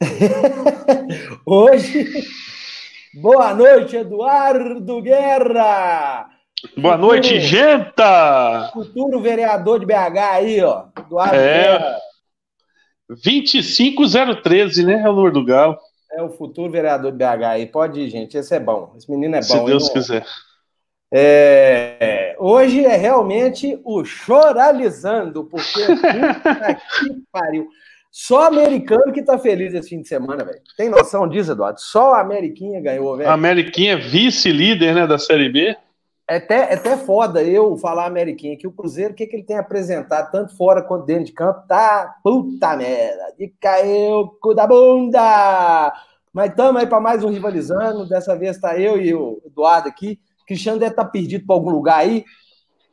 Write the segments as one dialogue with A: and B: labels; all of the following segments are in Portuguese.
A: Hoje, boa noite, Eduardo Guerra.
B: Boa futuro, noite, gente!
A: Futuro vereador de BH aí, ó.
B: Eduardo é, Guerra. 25013, né? É o número do Galo.
A: É o futuro vereador de BH aí. Pode ir, gente. Esse é bom. Esse menino é bom.
B: Se Deus não... quiser.
A: É, hoje é realmente o choralizando, porque puta que pariu. Só americano que tá feliz esse fim de semana, velho. Tem noção disso, Eduardo? Só a Ameriquinha ganhou, velho.
B: A Ameriquinha vice-líder, né, da Série B.
A: É até, é até foda eu falar Ameriquinha, que o Cruzeiro, o que, que ele tem apresentado, tanto fora quanto dentro de campo, tá puta merda, de caiu cu da bunda. Mas estamos aí para mais um Rivalizando, dessa vez tá eu e o Eduardo aqui. Cristiano deve estar tá perdido para algum lugar aí,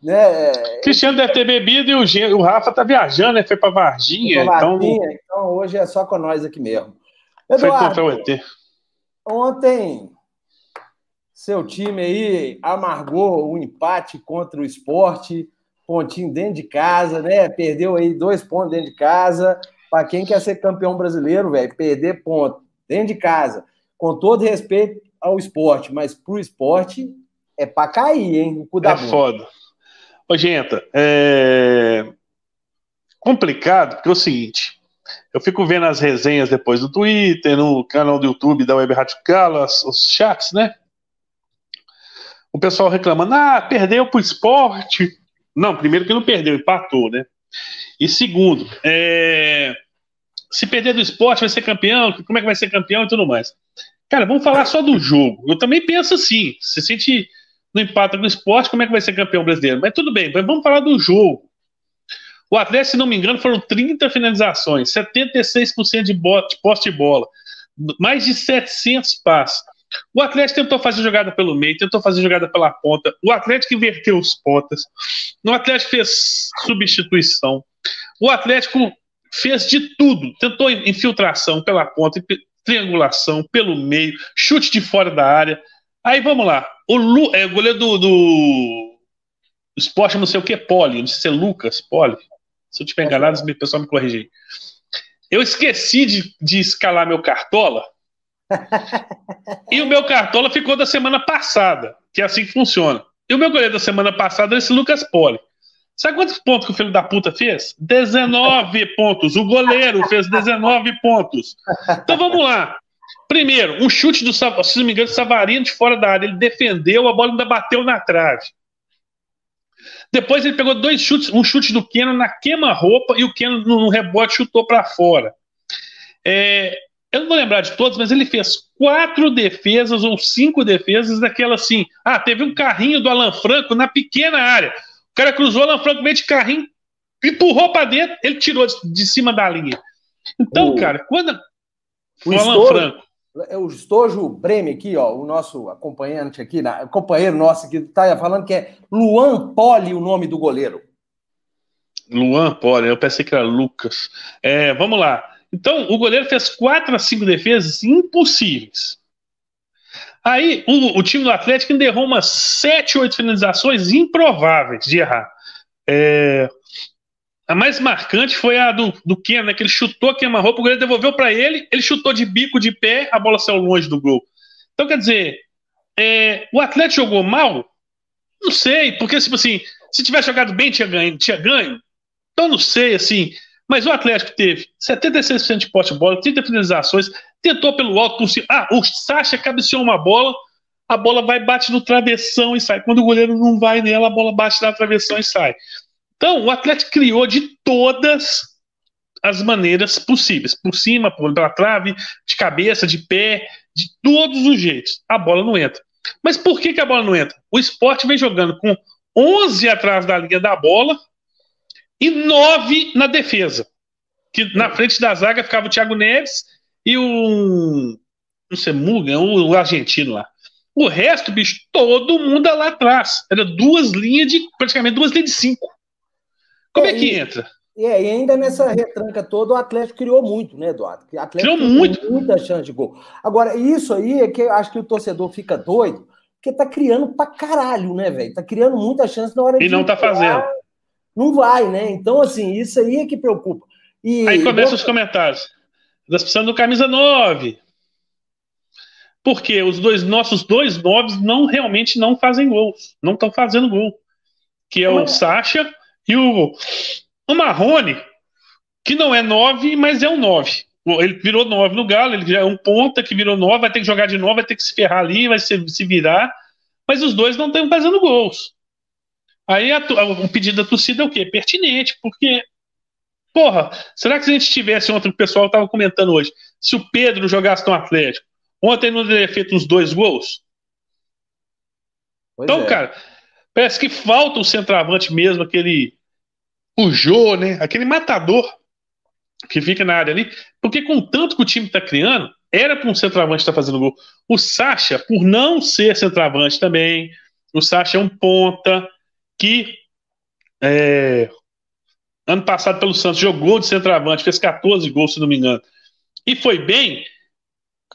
A: né?
B: Cristiano deve ter bebido e o, o Rafa tá viajando, né? Foi para Varginha. Foi pra então- Varginha, então...
A: então hoje é só com nós aqui mesmo.
B: Eduardo, Foi contra o ET.
A: Ontem, seu time aí amargou o um empate contra o esporte, pontinho dentro de casa, né? Perdeu aí dois pontos dentro de casa. Para quem quer ser campeão brasileiro, velho, perder ponto dentro de casa, com todo respeito ao esporte, mas pro esporte é para cair, hein? O cu da
B: é foda. Ô, gente, é complicado, porque é o seguinte, eu fico vendo as resenhas depois do Twitter, no canal do YouTube da Web Rádio Galo, os chats, né? O pessoal reclamando, ah, perdeu pro esporte. Não, primeiro que não perdeu, empatou, né? E segundo, é... se perder do esporte vai ser campeão, como é que vai ser campeão e tudo mais. Cara, vamos falar só do jogo. Eu também penso assim, se sente no empate do esporte, como é que vai ser campeão brasileiro? Mas tudo bem, mas vamos falar do jogo. O Atlético, se não me engano, foram 30 finalizações, 76% de, de poste de bola, mais de 700 passes. O Atlético tentou fazer jogada pelo meio, tentou fazer jogada pela ponta. O Atlético inverteu os pontas. O Atlético fez substituição. O Atlético fez de tudo. Tentou infiltração pela ponta, triangulação pelo meio, chute de fora da área. Aí vamos lá. O, Lu, é, o goleiro do, do esporte, não sei o que, Poli, não sei se é Lucas, Poli. Se eu tiver enganado, o pessoal me corrigir. Eu esqueci de, de escalar meu cartola. e o meu cartola ficou da semana passada, que é assim que funciona. E o meu goleiro da semana passada é esse Lucas Poli. Sabe quantos pontos que o filho da puta fez? 19 pontos. O goleiro fez 19 pontos. Então vamos lá. Primeiro, um chute do, se não me engano, Savarino de fora da área. Ele defendeu, a bola ainda bateu na trave. Depois ele pegou dois chutes, um chute do Keno na queima-roupa e o Keno no, rebote chutou para fora. É, eu não vou lembrar de todos, mas ele fez quatro defesas ou cinco defesas daquela assim. Ah, teve um carrinho do Alan Franco na pequena área. O cara cruzou o Alan Franco meio de carrinho, empurrou para dentro, ele tirou de, de, cima da linha. Então, o, cara, quando.
A: O, o Alan Franco é o Estojo Breme aqui, ó, o nosso acompanhante aqui, companheiro nosso que está falando que é Luan Poli o nome do goleiro.
B: Luan Poli, eu pensei que era Lucas. É, vamos lá. Então, o goleiro fez quatro a cinco defesas impossíveis. Aí, o, o time do Atlético ainda errou umas sete, oito finalizações improváveis de errar. É, a mais marcante foi a do, do Ken, né? Que ele chutou a queima-roupa, o goleiro devolveu para ele, ele chutou de bico, de pé, a bola saiu longe do gol. Então, quer dizer, é, o Atlético jogou mal? Não sei, porque, tipo assim, se tivesse jogado bem, tinha ganho, tinha ganho. Então, não sei, assim. Mas o Atlético teve 76% de pote de bola, 30 finalizações, tentou pelo alto, por cima. Ah, o Sacha cabeceou uma bola, a bola vai, bate no travessão e sai. Quando o goleiro não vai nela, a bola bate na travessão e sai. Então, o Atlético criou de todas as maneiras possíveis. Por cima, pela trave, de cabeça, de pé, de todos os jeitos. A bola não entra. Mas por que, que a bola não entra? O esporte vem jogando com 11 atrás da linha da bola e 9 na defesa. Que na frente da zaga ficava o Thiago Neves e o. Não sei, Muga, o, argentino lá. O resto, bicho, todo mundo lá atrás. Era duas linhas de. praticamente duas linhas de cinco. Como é, é que e, entra?
A: É, e ainda nessa retranca toda, o Atlético criou muito, né, Eduardo? O Atlético
B: criou muito.
A: muita chance de gol. Agora, isso aí é que eu acho que o torcedor fica doido, porque tá criando pra caralho, né, velho? Tá criando muita chance na hora
B: e de. E não tá fazendo.
A: Não vai, né? Então, assim, isso aí é que preocupa.
B: E, aí começam os comentários. Nós precisamos do camisa 9. Porque os dois nossos dois noves não realmente não fazem gols, não estão fazendo gol. Que é o Sacha e o, o Marrone, que não é 9, mas é um 9. Ele virou 9 no Galo, ele já é um ponta que virou 9, vai ter que jogar de novo, vai ter que se ferrar ali, vai se, se virar. Mas os dois não estão fazendo gols. Aí a, o pedido da torcida é o quê? Pertinente, porque Porra, será que se a gente tivesse ontem, o pessoal estava comentando hoje, se o Pedro jogasse no Atlético, ontem não teria feito uns dois gols? Pois então, é. cara, parece que falta o centroavante mesmo, aquele. O Jô, né? Aquele matador que fica na área ali. Porque com tanto que o time está criando, era para um centroavante estar tá fazendo gol. O Sacha, por não ser centroavante também, o Sacha é um ponta que é, Ano passado, pelo Santos, jogou de centroavante, fez 14 gols, se não me engano. E foi bem.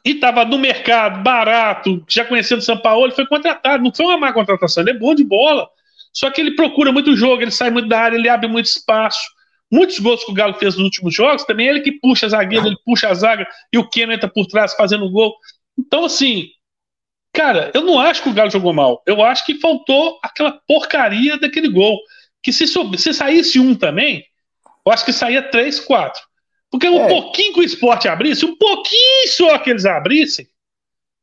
B: E estava no mercado, barato, já conhecendo São Paulo, ele foi contratado. Não foi uma má contratação, ele é bom de bola. Só que ele procura muito jogo, ele sai muito da área, ele abre muito espaço. Muitos gols que o Galo fez nos últimos jogos, também é ele que puxa a zagueira, ele puxa a zaga e o Keno entra por trás fazendo gol. Então, assim, cara, eu não acho que o Galo jogou mal. Eu acho que faltou aquela porcaria daquele gol que se, se saísse um também, eu acho que saía três, quatro. Porque um é. pouquinho que o esporte abrisse, um pouquinho só que eles abrissem,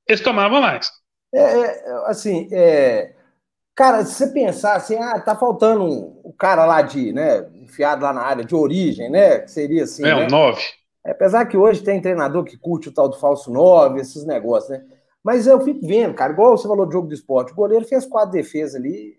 B: eles tomavam mais.
A: É, é, assim, é, cara, se você pensar assim, ah, tá faltando o cara lá de, né, enfiado lá na área de origem, né, que seria assim,
B: É,
A: né?
B: um nove.
A: É, apesar que hoje tem treinador que curte o tal do falso nove, esses negócios, né? Mas eu fico vendo, cara, igual você falou do jogo do esporte, o goleiro fez quatro defesas ali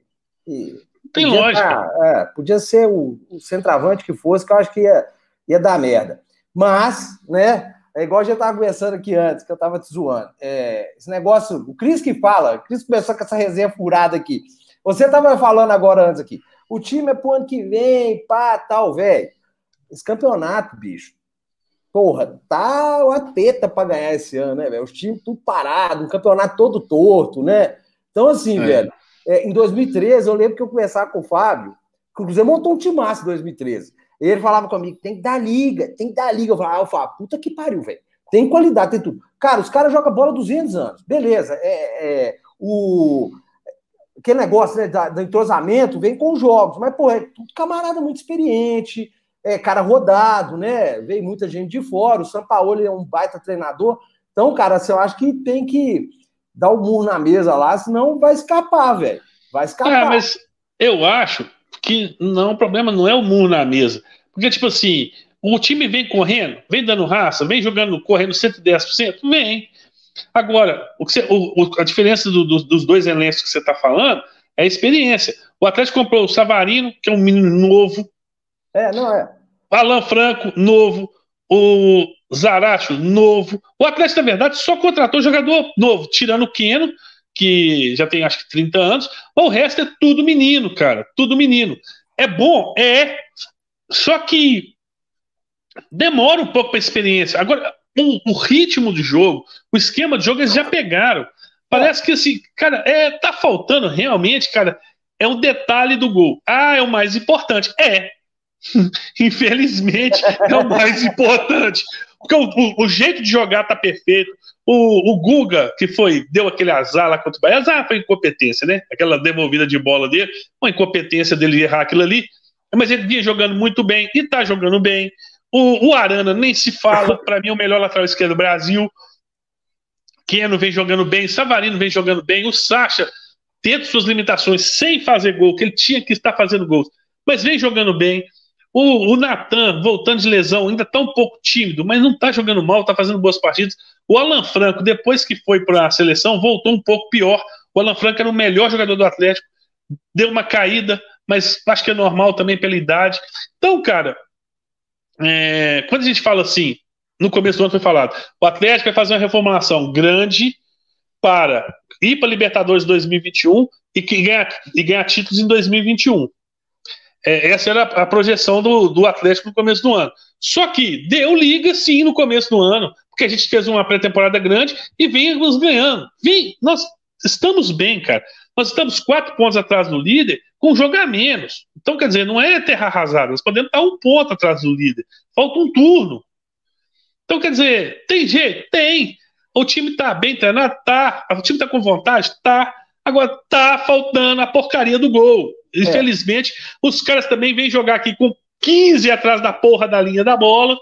A: e
B: tem podia lógica. Tá,
A: é, podia ser o, o, centroavante que fosse, que eu acho que ia, ia dar merda. Mas, né, é igual a gente estava conversando aqui antes, que eu estava te zoando. É, esse negócio, o Cris que fala, o Cris começou com essa resenha furada aqui. Você estava falando agora antes aqui. O time é pro ano que vem, pá, tal, velho. Esse campeonato, bicho. Porra, tá uma teta para ganhar esse ano, né, velho? Os times tudo parado, o campeonato todo torto, né? Então, assim, é. velho, é, em 2013, eu lembro que eu conversava com o Fábio, que o Cruzeiro montou um timaço em 2013. Ele falava comigo, tem que dar liga, tem que dar liga. Eu falava, ah, eu falava, puta que pariu, velho. Tem qualidade, tem tudo. Cara, os caras jogam bola 200 anos. Beleza. É, é, o, aquele negócio né, da, do entrosamento vem com os jogos. Mas, pô, é tudo camarada muito experiente, é cara rodado, né? Veio muita gente de fora. O São Paulo é um baita treinador. Então, cara, assim, eu acho que tem que dar o um murro na mesa lá, senão vai escapar, velho. Vai escapar. É,
B: mas eu acho que não, o problema não é o murro na mesa. Porque, tipo assim, o time vem correndo, vem dando raça, vem jogando, correndo 110%, vem. Agora, o que você, o, a diferença do, do, dos dois elencos que você está falando é a experiência. O Atlético comprou o Savarino, que é um menino novo.
A: É, não é.
B: Alan Franco, novo. O Zaracho, novo. O Atlético, na verdade, só contratou jogador novo, tirando o Keno, que já tem acho que 30 anos. O resto é tudo menino, cara. Tudo menino. É bom? É. Só que demora um pouco para experiência. Agora, o, o, ritmo de jogo, o esquema de jogo, eles já pegaram. Parece que assim, cara, é, tá faltando realmente, cara, é o detalhe do gol. Ah, é o mais importante. É. Infelizmente, é o mais importante. Porque o, o, o, jeito de jogar tá perfeito. O, o Guga, que foi, deu aquele azar lá contra o Bahia, azar foi incompetência, né? Aquela devolvida de bola dele, uma incompetência dele errar aquilo ali. Mas ele vinha jogando muito bem e tá jogando bem. O, o Arana nem se fala, para mim, é o melhor lateral esquerdo do Brasil. Keno vem jogando bem, Savarino vem jogando bem, o Sacha tendo suas limitações sem fazer gol, que ele tinha que estar fazendo gols, mas vem jogando bem. O, o Natan, voltando de lesão, ainda está um pouco tímido, mas não está jogando mal, está fazendo boas partidas. O Alan Franco, depois que foi para a seleção, voltou um pouco pior. O Alan Franco era o melhor jogador do Atlético, deu uma caída, mas acho que é normal também pela idade. Então, cara, é, quando a gente fala assim, no começo do ano foi falado, o Atlético vai fazer uma reformulação grande para ir para Libertadores 2021 e, ganhar, e ganhar títulos em 2021. É, essa era a projeção do, do Atlético no começo do ano. Só que deu liga sim no começo do ano, porque a gente fez uma pré-temporada grande e vimos ganhando. Vem, nós estamos bem, cara. Nós estamos quatro pontos atrás do líder com jogar menos. Então, quer dizer, não é terra arrasada, nós podemos estar um ponto atrás do líder. Falta um turno. Então, quer dizer, tem jeito? Tem. O time tá bem treinado? Tá. O time tá com vontade? Tá. Agora tá faltando a porcaria do gol. É. Infelizmente, os caras também vêm jogar aqui com 15 atrás da porra da linha da bola.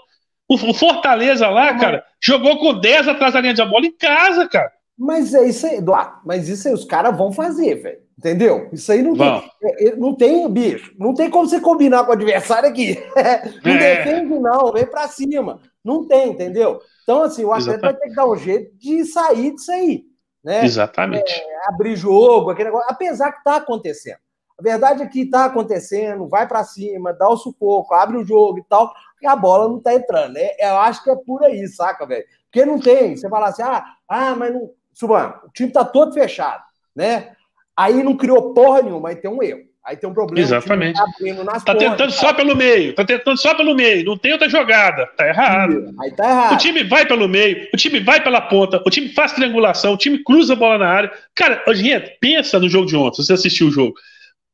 B: O, Fortaleza lá, Mas... cara, jogou com 10 atrás da linha da bola em casa, cara.
A: Mas é isso aí, Eduardo. Mas isso aí os caras vão fazer, velho. Entendeu? Isso aí não tem, é, é, não tem, bicho. Não tem como você combinar com o adversário aqui. Não é. defende, não. Vem pra cima. Não tem, entendeu? Então, assim, o atleta vai ter que dar um jeito de sair disso aí. Né?
B: Exatamente.
A: É, abrir jogo, aquele negócio. Apesar que tá acontecendo. A verdade é que tá acontecendo, vai para cima, dá o sufoco, abre o jogo e tal, e a bola não tá entrando. Né? Eu acho que é por aí, saca, velho? Porque não tem. Você fala assim, ah, ah mas não. Suban, o time tá todo fechado, né? Aí não criou porra nenhuma, aí tem um erro. Aí tem um problema.
B: Exatamente. Tá, tá tentando só pelo meio, tá tentando só pelo meio, não tem outra jogada. Tá errado.
A: Aí tá errado.
B: O time vai pelo meio, o time vai pela ponta, o time faz triangulação, o time cruza a bola na área. Cara, gente, pensa no jogo de ontem, se você assistiu o jogo.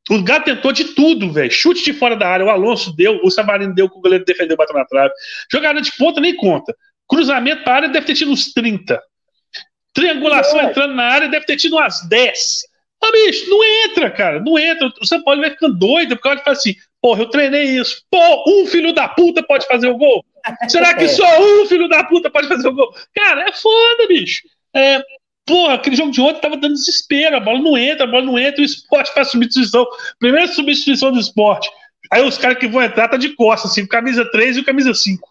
B: O Gato tentou de tudo, velho. Chute de fora da área, o Alonso deu, o Savarino deu, o goleiro defendeu, bateu na trave. Jogada de ponta nem conta. Cruzamento para área deve ter tido uns 30. Triangulação é. entrando na área deve ter tido umas 10. Ah, bicho, não entra, cara, não entra. O São Paulo vai ficando doido, porque ele fala assim, porra, eu treinei isso. Pô, um filho da puta pode fazer o gol? Será que só um filho da puta pode fazer o gol? Cara, é foda, bicho. É, porra, aquele jogo de ontem tava dando desespero, a bola não entra, a bola não entra, o esporte faz substituição. Primeira substituição do esporte. Aí os caras que vão entrar tá de costas, assim, camisa 3 e camisa 5.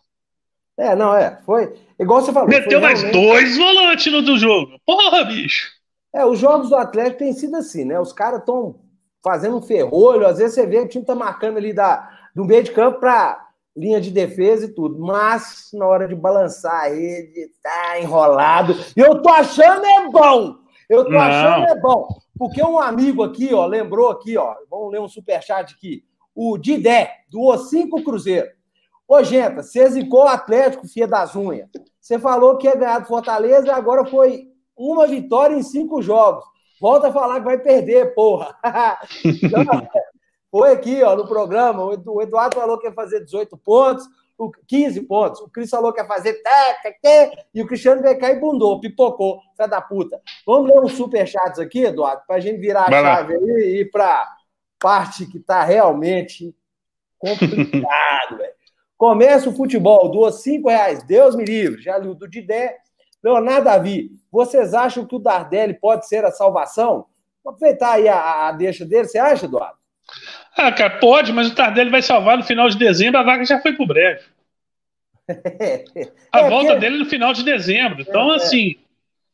A: É, não, é. Foi. Igual você falou.
B: Meteu mais realmente... dois volantes no do jogo. Porra, bicho.
A: É, os jogos do Atlético têm sido assim, né? Os caras estão fazendo um ferrolho, às vezes você vê o time tá marcando ali da, do meio de campo para linha de defesa e tudo, mas na hora de balançar a rede, tá enrolado. E eu tô achando é bom! Eu tô Não. achando é bom. Porque um amigo aqui, ó, lembrou aqui, ó, vamos ler um superchat aqui, o Didé, do O5 Cruzeiro. Ô, gente, você zicou o Atlético, filha das unhas. Você falou que ia ganhar do Fortaleza e agora foi uma vitória em cinco jogos. Volta a falar que vai perder, porra. Foi aqui, ó, no programa. O Eduardo falou que ia fazer 18 pontos, 15 pontos. O Cris falou que ia fazer e o Cristiano veio cá e bundou, pipocou, filha da puta. Vamos ler uns superchats aqui, Eduardo, para a gente virar a vai chave lá. aí e ir para parte que está realmente complicado, velho. Começa o futebol, duas cinco reais, Deus me livre. Já li o do Didé, Leonardo Davi, vocês acham que o Dardelli pode ser a salvação? Vou aproveitar aí a, a deixa dele, você acha, Eduardo?
B: Ah, cara, pode, mas o Tardelli vai salvar no final de dezembro, a vaga já foi pro breve. a é, volta porque... dele no final de dezembro. Então, é, assim.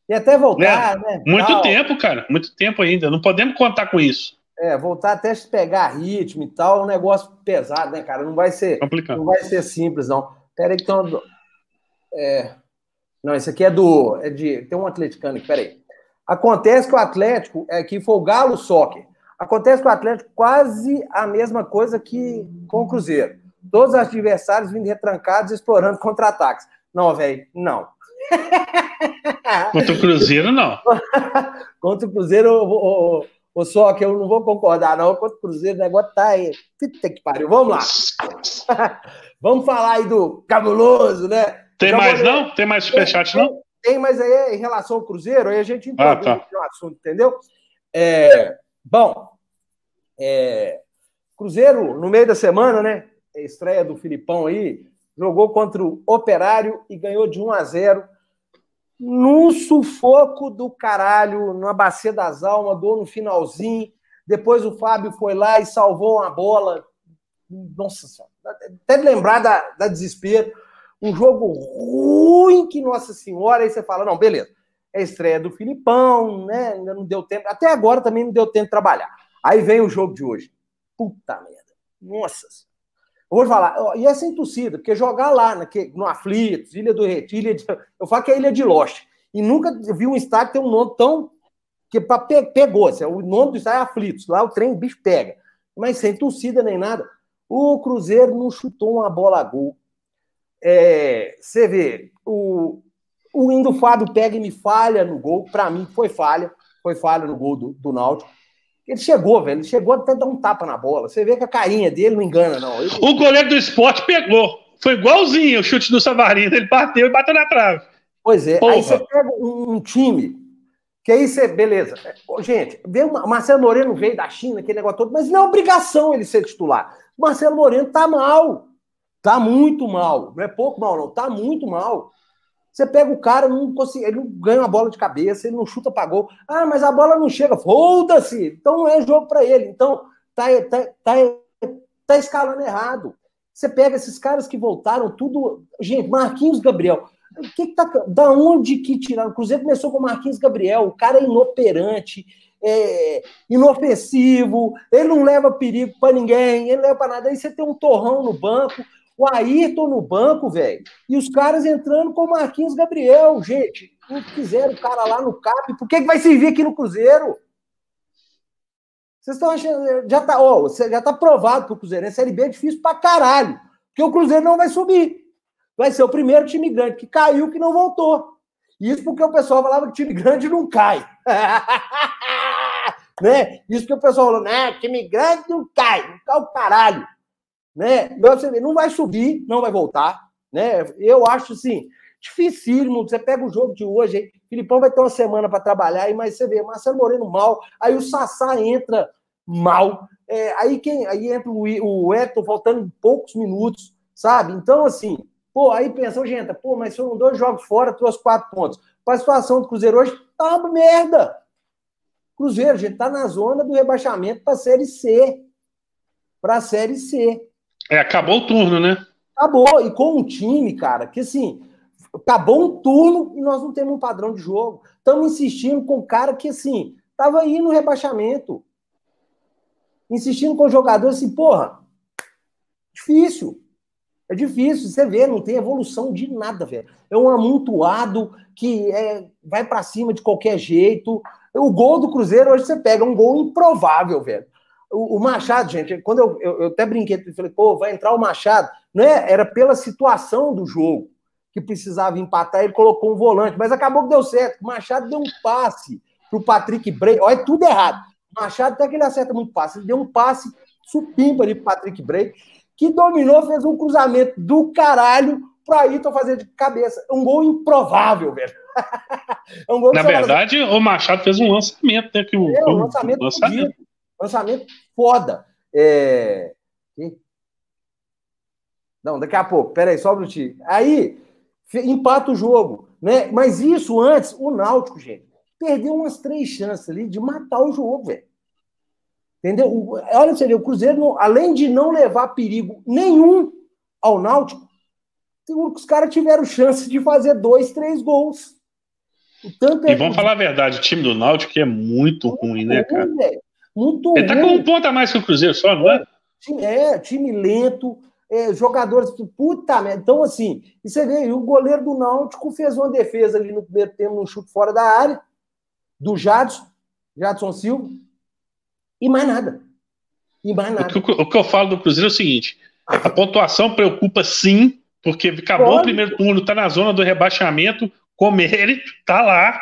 A: E até voltar, né?
B: né muito tal. tempo, cara. Muito tempo ainda. Não podemos contar com isso.
A: É, voltar até se pegar ritmo e tal, é um negócio pesado, né, cara? Não vai ser. Complicado. Não vai ser simples, não. Pera aí que então. É, não, esse aqui é do. É de, tem um atleticano aqui, peraí. Acontece que o Atlético, é que foi o Galo Soccer. Acontece com o Atlético quase a mesma coisa que com o Cruzeiro. Todos os adversários vindo retrancados, explorando contra-ataques. Não, velho, não.
B: Contra o Cruzeiro, não.
A: Contra o Cruzeiro, o, o, o Soccer, eu não vou concordar, não. Contra o Cruzeiro, o negócio tá aí. Puta que pariu. Vamos lá. Vamos falar aí do cabuloso, né?
B: Tem mais, não? Tem mais superchat, não?
A: Tem, mas aí é em relação ao Cruzeiro, aí a gente entende ah, tá. o assunto, entendeu? É, bom, é, Cruzeiro, no meio da semana, né? Estreia do Filipão aí, jogou contra o Operário e ganhou de 1 a 0 num sufoco do caralho, na bacia das almas, dor no finalzinho. Depois o Fábio foi lá e salvou uma bola. Nossa senhora, até lembrar da, da desespero um jogo ruim que Nossa Senhora, aí você fala, não, beleza, a estreia do Filipão, né? Ainda não deu tempo, até agora também não deu tempo de trabalhar. Aí vem o jogo de hoje. Puta merda. Nossa. Eu vou falar, e é sem torcida, porque jogar lá naquele, no Aflitos, Ilha do Retiro, de, eu falo que é Ilha de Lost. E nunca vi um estádio tem um nome tão. que pra, pegou. Assim, o nome do estádio é Aflitos. Lá o trem, o bicho pega. Mas sem torcida nem nada. O Cruzeiro não chutou uma bola a gol. É, você vê, o, o Indo Fábio pega e me falha no gol. Para mim, foi falha. Foi falha no gol do, do Náutico. Ele chegou, velho. Ele chegou até dar um tapa na bola. Você vê que a carinha dele não engana, não. Ele...
B: O goleiro do esporte pegou. foi igualzinho o chute do Savarino. Ele bateu e bateu na trave.
A: Pois é. Porra. Aí você pega um, um, time, que aí você. Beleza. Gente, o Marcelo Moreno veio da China, aquele negócio todo, mas não é obrigação ele ser titular. O Marcelo Moreno tá mal. Tá muito mal. Não é pouco mal, não. Tá muito mal. Você pega o cara, não consegue, ele não ganha uma bola de cabeça, ele não chuta para gol. Ah, mas a bola não chega. Foda-se! Então não é jogo para ele. Então tá, tá, tá, tá escalando errado. Você pega esses caras que voltaram, tudo. Gente, Marquinhos Gabriel. Que, que tá. Da onde que tiraram? O Cruzeiro começou com Marquinhos Gabriel, o cara é inoperante, é, inofensivo, ele não leva perigo para ninguém, ele não leva para nada. Aí você tem um torrão no banco, o Ayrton no banco, velho, e os caras entrando com o Marquinhos Gabriel, gente. Não quiseram o cara lá no CAP, por que, que vai servir aqui no Cruzeiro? Vocês estão achando. Já tá, ó, já tá provado que o Cruzeiro é Série B é difícil pra caralho. Porque o Cruzeiro não vai subir. Vai ser o primeiro time grande que caiu que não voltou. Isso porque o pessoal falava que time grande não cai. né? Isso porque o pessoal falou, né? Time grande não cai, não cai o caralho. Né? Não vai subir, não vai voltar. Né? Eu acho assim, dificílimo. Você pega o jogo de hoje, aí, Filipão vai ter uma semana para trabalhar, mas você vê Marcelo Moreno mal, aí o Sassá entra mal, é, aí quem aí entra o, o Hector faltando poucos minutos, sabe? Então, assim, pô, aí pensa, gente, pô, mas foram dois jogos fora, trouxe quatro pontos. Para a situação do Cruzeiro hoje, tá uma merda. Cruzeiro, gente tá na zona do rebaixamento para a Série C. Para a Série C.
B: É, acabou o turno, né?
A: Acabou. E com um time, cara, que assim, acabou um turno e nós não temos um padrão de jogo. Estamos insistindo com o cara que, assim, estava aí no rebaixamento. Insistindo com o jogador assim, porra, difícil. É difícil, você vê, não tem evolução de nada, velho. É um amontoado que é, vai para cima de qualquer jeito. O gol do Cruzeiro hoje você pega um gol improvável, velho. O, o Machado, gente, quando eu, eu, eu até brinquei, eu falei, pô, vai entrar o Machado. Não é, era pela situação do jogo que precisava empatar, ele colocou um volante, mas acabou que deu certo. O Machado deu um passe pro Patrick Bray. Olha, é tudo errado. O Machado até que ele acerta muito passe. Ele deu um passe supimpa ali pro Patrick Bray, que dominou, fez um cruzamento do caralho pro Ayrton fazer de cabeça. Um gol improvável, velho.
B: é um gol Na verdade, o Machado fez um lançamento, né? Que o,
A: é, um lançamento, lançamento. Lançamento foda. É... Não, daqui a pouco. Peraí, só um minutinho. Aí, empata o jogo. Né? Mas isso antes, o Náutico, gente, perdeu umas três chances ali de matar o jogo, velho. Entendeu? Olha você o Cruzeiro, além de não levar perigo nenhum ao Náutico, os caras tiveram chance de fazer dois, três gols.
B: Tanto é e vamos falar a verdade, o time do Náutico é muito, muito ruim, né, cara? Véio.
A: Muito
B: Ele tá ruim. com um ponto a mais que o Cruzeiro só, não é?
A: É, time lento, é, jogadores. Puta merda. Então, assim, e você vê, o goleiro do Náutico fez uma defesa ali no primeiro tempo, num chute fora da área, do Jadson, Jadson Silva, e mais nada. E mais nada.
B: O que, o que eu falo do Cruzeiro é o seguinte: a pontuação preocupa sim, porque acabou Pode. o primeiro turno, tá na zona do rebaixamento, como ele tá lá,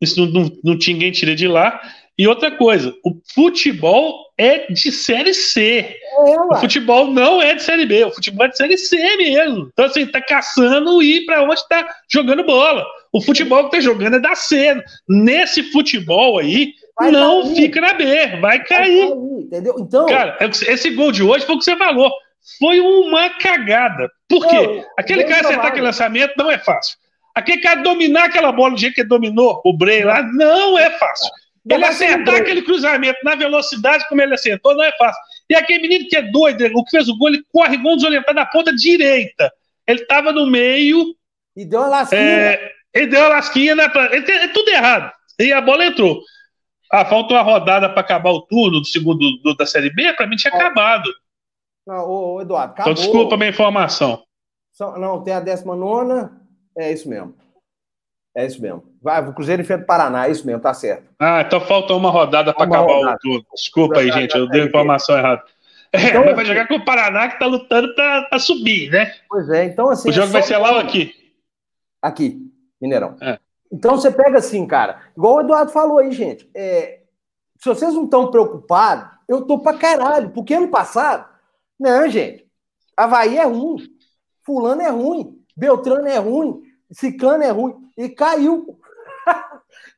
B: isso não, não, não tinha ninguém tira de lá. E outra coisa, o futebol é de série C. É, o futebol não é de série B, o futebol é de série C mesmo. Então, assim, tá caçando ir para onde tá jogando bola. O futebol que tá jogando é da C. Nesse futebol aí, vai não cair. fica na B, vai cair. Vai entendeu? Então. Cara, esse gol de hoje foi o que você falou. Foi uma cagada. Por quê? Aquele cara acertar aquele lançamento não é fácil. Aquele cara dominar aquela bola do jeito que ele dominou o Bray lá, não é fácil. Ele acertar aquele cruzamento na velocidade como ele acertou não é fácil. E aquele menino que é doido, o que fez o gol, ele corre igual desorientado na ponta direita. Ele estava no meio.
A: E deu uma lasquinha. É,
B: ele deu uma lasquinha, né? Ele, é tudo errado. E a bola entrou. Ah, falta uma rodada para acabar o turno do segundo do, da Série B, para mim tinha acabado.
A: Não, ô, Eduardo,
B: acabou. Então desculpa a minha informação.
A: Não, tem a 19 é isso mesmo. É isso mesmo. Vai, o Cruzeiro enfrenta o Paraná, é isso mesmo, tá certo.
B: Ah, então falta uma rodada para acabar rodada. o turno. Desculpa aí, gente, eu dei a informação errada. É, então, vai jogar com o Paraná que tá lutando para subir, né?
A: Pois é, então assim.
B: O jogo é vai ser lá ou aqui?
A: Aqui, Mineirão. É. Então você pega assim, cara, igual o Eduardo falou aí, gente. É, se vocês não estão preocupados, eu tô pra caralho, porque ano passado, não, gente, Havaí é ruim. Fulano é ruim, Beltrano é ruim, Ciclano é ruim. E caiu.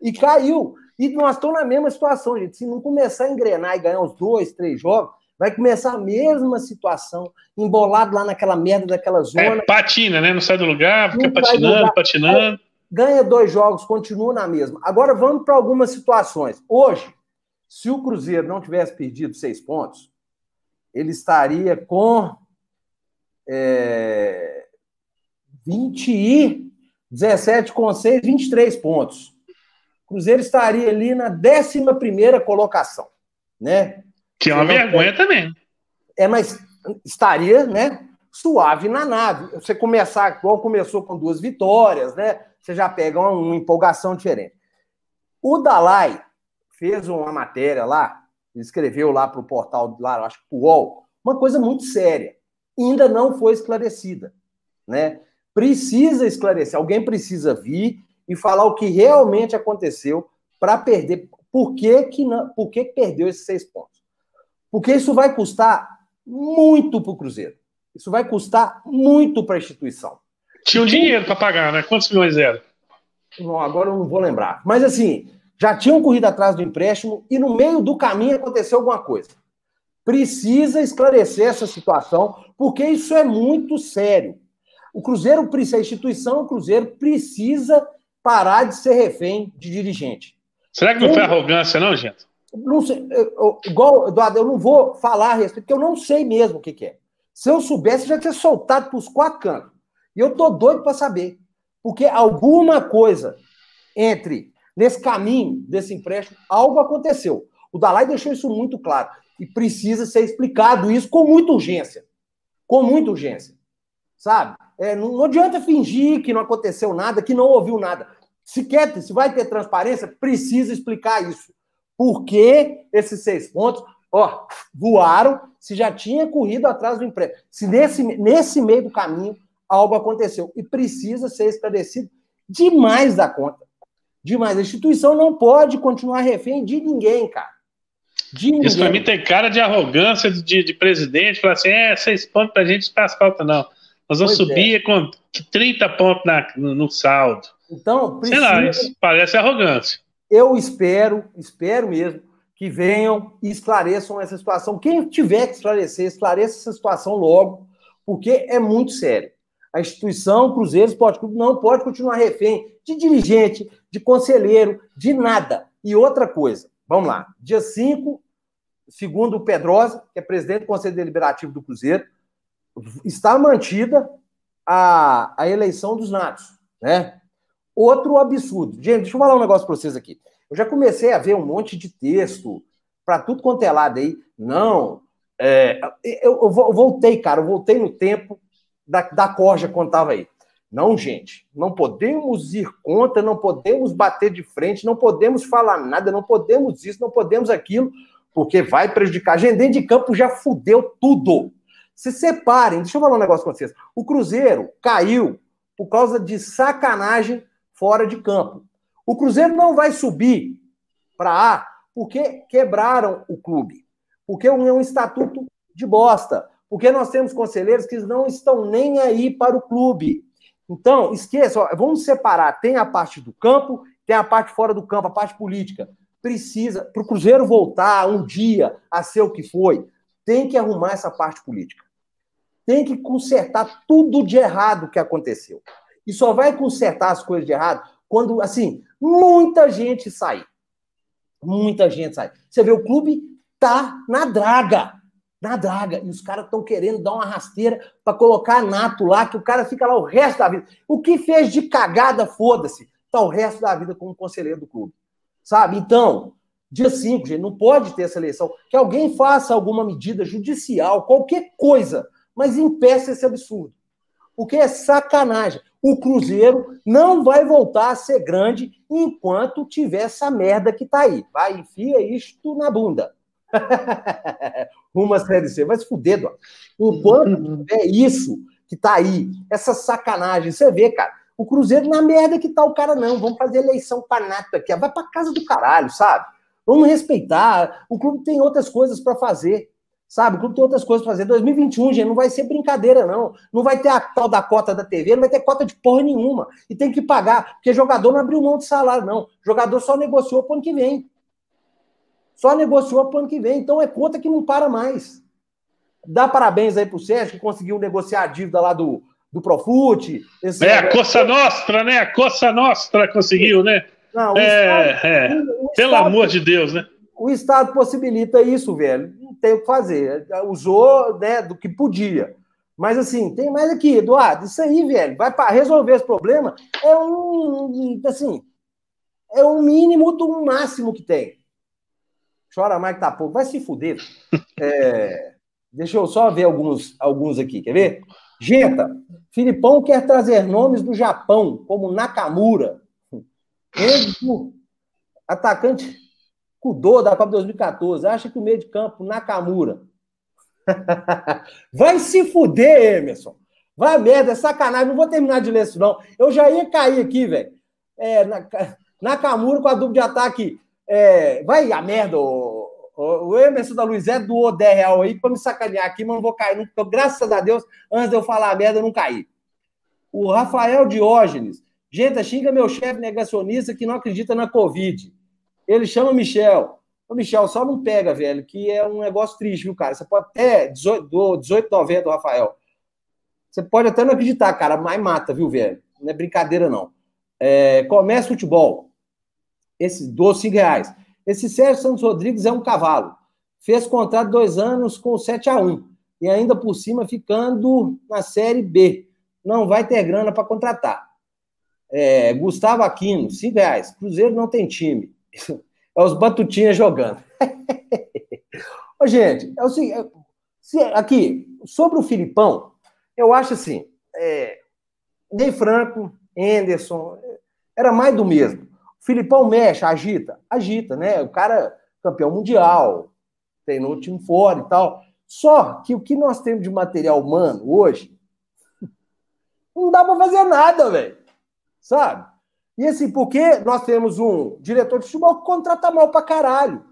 A: E caiu. E nós estamos na mesma situação, gente. Se não começar a engrenar e ganhar uns dois, três jogos, vai começar a mesma situação, embolado lá naquela merda daquela zona.
B: É, patina, né? Não sai do lugar, fica patinando, patinando.
A: Ganha dois jogos, continua na mesma. Agora vamos para algumas situações. Hoje, se o Cruzeiro não tivesse perdido seis pontos, ele estaria com é, 20 e 17 com 6, 23 pontos. Cruzeiro estaria ali na 11 colocação, né?
B: Que é uma vergonha também.
A: É, mas estaria, né? Suave na nave. Você começar, igual começou com duas vitórias, né? Você já pega uma, uma empolgação diferente. O Dalai fez uma matéria lá, escreveu lá para o portal, lá, acho que o UOL, uma coisa muito séria. Ainda não foi esclarecida. Né? Precisa esclarecer, alguém precisa vir e falar o que realmente aconteceu para perder. Por que, que, não, por que perdeu esses seis pontos? Porque isso vai custar muito para o Cruzeiro. Isso vai custar muito para a instituição.
B: Tinha um dinheiro para pagar, né? Quantos milhões era?
A: Não, agora eu não vou lembrar. Mas assim, já tinham corrido atrás do empréstimo e no meio do caminho aconteceu alguma coisa. Precisa esclarecer essa situação, porque isso é muito sério. O Cruzeiro, a instituição, o Cruzeiro precisa parar de ser refém de dirigente.
B: Será que não foi arrogância, não, gente?
A: Não sei, eu, igual, Eduardo, eu não vou falar a respeito, porque eu não sei mesmo o que, que é. Se eu soubesse, já tinha soltado para os quatro cantos. E eu tô doido para saber. Porque alguma coisa entre Nesse caminho desse empréstimo, algo aconteceu. O Dalai deixou isso muito claro. E precisa ser explicado isso com muita urgência. Com muita urgência. Sabe? É, não, não, adianta fingir que não aconteceu nada, que não ouviu nada. Se quer, se vai ter transparência, precisa explicar isso. Por que esses seis pontos, ó, voaram se já tinha corrido atrás do empréstimo? Se nesse, nesse meio do caminho algo aconteceu. E precisa ser esclarecido demais da conta demais. A instituição não pode continuar refém de ninguém, cara.
B: De ninguém. Isso para mim tem cara de arrogância de, de presidente, falar assim, é, seis pontos pra gente faz falta, não. Nós vamos pois subir é. com 30 pontos na, no, no, saldo.
A: Então,
B: precisa... Sei lá, isso parece arrogância.
A: Eu espero, espero mesmo, que venham e esclareçam essa situação. Quem tiver que esclarecer, esclareça essa situação logo, porque é muito sério. A instituição Cruzeiro Esporte Clube não pode continuar refém de dirigente, de conselheiro, de nada. E outra coisa, vamos lá. Dia 5, segundo o Pedrosa, que é presidente do Conselho Deliberativo do Cruzeiro, está mantida a, a eleição dos natos, né? Outro absurdo. Gente, deixa eu falar um negócio para vocês aqui. Eu já comecei a ver um monte de texto para tudo quanto é lado aí. Não, é, eu, eu, voltei, cara, eu voltei no tempo da, da corja quando estava aí. Não, gente, não podemos ir contra, não podemos bater de frente, não podemos falar nada, não podemos isso, não podemos aquilo, porque vai prejudicar. A gente dentro de campo já fudeu tudo. Se separem, deixa eu falar um negócio com vocês. O Cruzeiro caiu por causa de sacanagem fora de campo. O Cruzeiro não vai subir para A porque quebraram o clube, porque é um estatuto de bosta, porque nós temos conselheiros que não estão nem aí para o clube. Então, esqueça, ó, vamos separar. Tem a parte do campo, tem a parte fora do campo, a parte política. Precisa, para o Cruzeiro voltar um dia a ser o que foi, tem que arrumar essa parte política. Tem que consertar tudo de errado que aconteceu. E só vai consertar as coisas de errado quando, assim, muita gente sair. Muita gente sai. Você vê, o clube tá na draga na draga. E os caras estão querendo dar uma rasteira para colocar nato lá, que o cara fica lá o resto da vida. O que fez de cagada, foda-se. Tá o resto da vida como conselheiro do clube. Sabe? Então, dia 5, gente, não pode ter essa eleição. Que alguém faça alguma medida judicial, qualquer coisa, mas impeça esse absurdo. Porque é sacanagem. O Cruzeiro não vai voltar a ser grande enquanto tiver essa merda que tá aí. Vai, enfia isto na bunda. uma Série C. Vai se fuder, Eduardo. Enquanto é isso que tá aí, essa sacanagem, você vê, cara, o Cruzeiro na merda que tá o cara, não. Vamos fazer eleição para nada aqui. Vai pra casa do caralho, sabe? Vamos respeitar. O clube tem outras coisas para fazer. Sabe? O clube tem outras coisas para fazer. 2021, gente, não vai ser brincadeira, não. Não vai ter a tal da cota da TV, não vai ter cota de porra nenhuma. E tem que pagar, porque jogador não abriu mão de salário, não. O jogador só negociou para o ano que vem. Só negociou para o ano que vem. Então é conta que não para mais. Dá parabéns aí pro Sérgio, que conseguiu negociar a dívida lá do, do Profute.
B: É, a Coça Nostra, né? A Coça Nostra conseguiu, né? Não, é, Estado, é. O, o Pelo Estado, amor de Deus, né?
A: O Estado possibilita isso, velho. Não tem o que fazer. Usou né, do que podia. Mas assim, tem mais aqui, Eduardo. Isso aí, velho, vai para resolver esse problema. É um, assim, é o um mínimo do máximo que tem. Chora mais que tá pouco. Vai se fuder. É, deixa eu só ver alguns, alguns aqui, quer ver? Genta, Filipão quer trazer nomes do Japão, como Nakamura, Enzo, atacante Kudô da Copa 2014. Acha que o meio de campo, Nakamura. Vai se fuder, Emerson. Vai merda, é sacanagem. Não vou terminar de ler isso, não. Eu já ia cair aqui, velho. É, Nakamura com a dupla de ataque. É, vai a merda, ô, o Emerson da Luiz é doou 10 real aí para me sacanear aqui, mas não vou cair. Não, graças a Deus, antes de eu falar a merda, eu não caí. O Rafael Diógenes. Gente, xinga meu chefe negacionista que não acredita na Covid. Ele chama Michel. Ô, Michel, só não pega, velho, que é um negócio triste, viu, cara? Você pode até 18, 18,90, Rafael. Você pode até não acreditar, cara, mas mata, viu, velho? Não é brincadeira, não. É, comércio futebol. Esse, 12 5 reais. Esse Sérgio Santos Rodrigues é um cavalo. Fez contrato dois anos com 7 a 1 e ainda por cima ficando na Série B. Não vai ter grana para contratar. É, Gustavo Aquino, 5 reais. Cruzeiro não tem time. É os Batutinhas jogando. Ô, gente, é o seguinte, aqui, sobre o Filipão, eu acho assim, é, Ney Franco, Anderson, era mais do mesmo. Filipão mexe, agita, agita, né? O cara campeão mundial, tem no time fora e tal. Só que o que nós temos de material humano hoje não dá para fazer nada, velho. Sabe? E assim, porque nós temos um diretor de futebol que contrata mal pra caralho.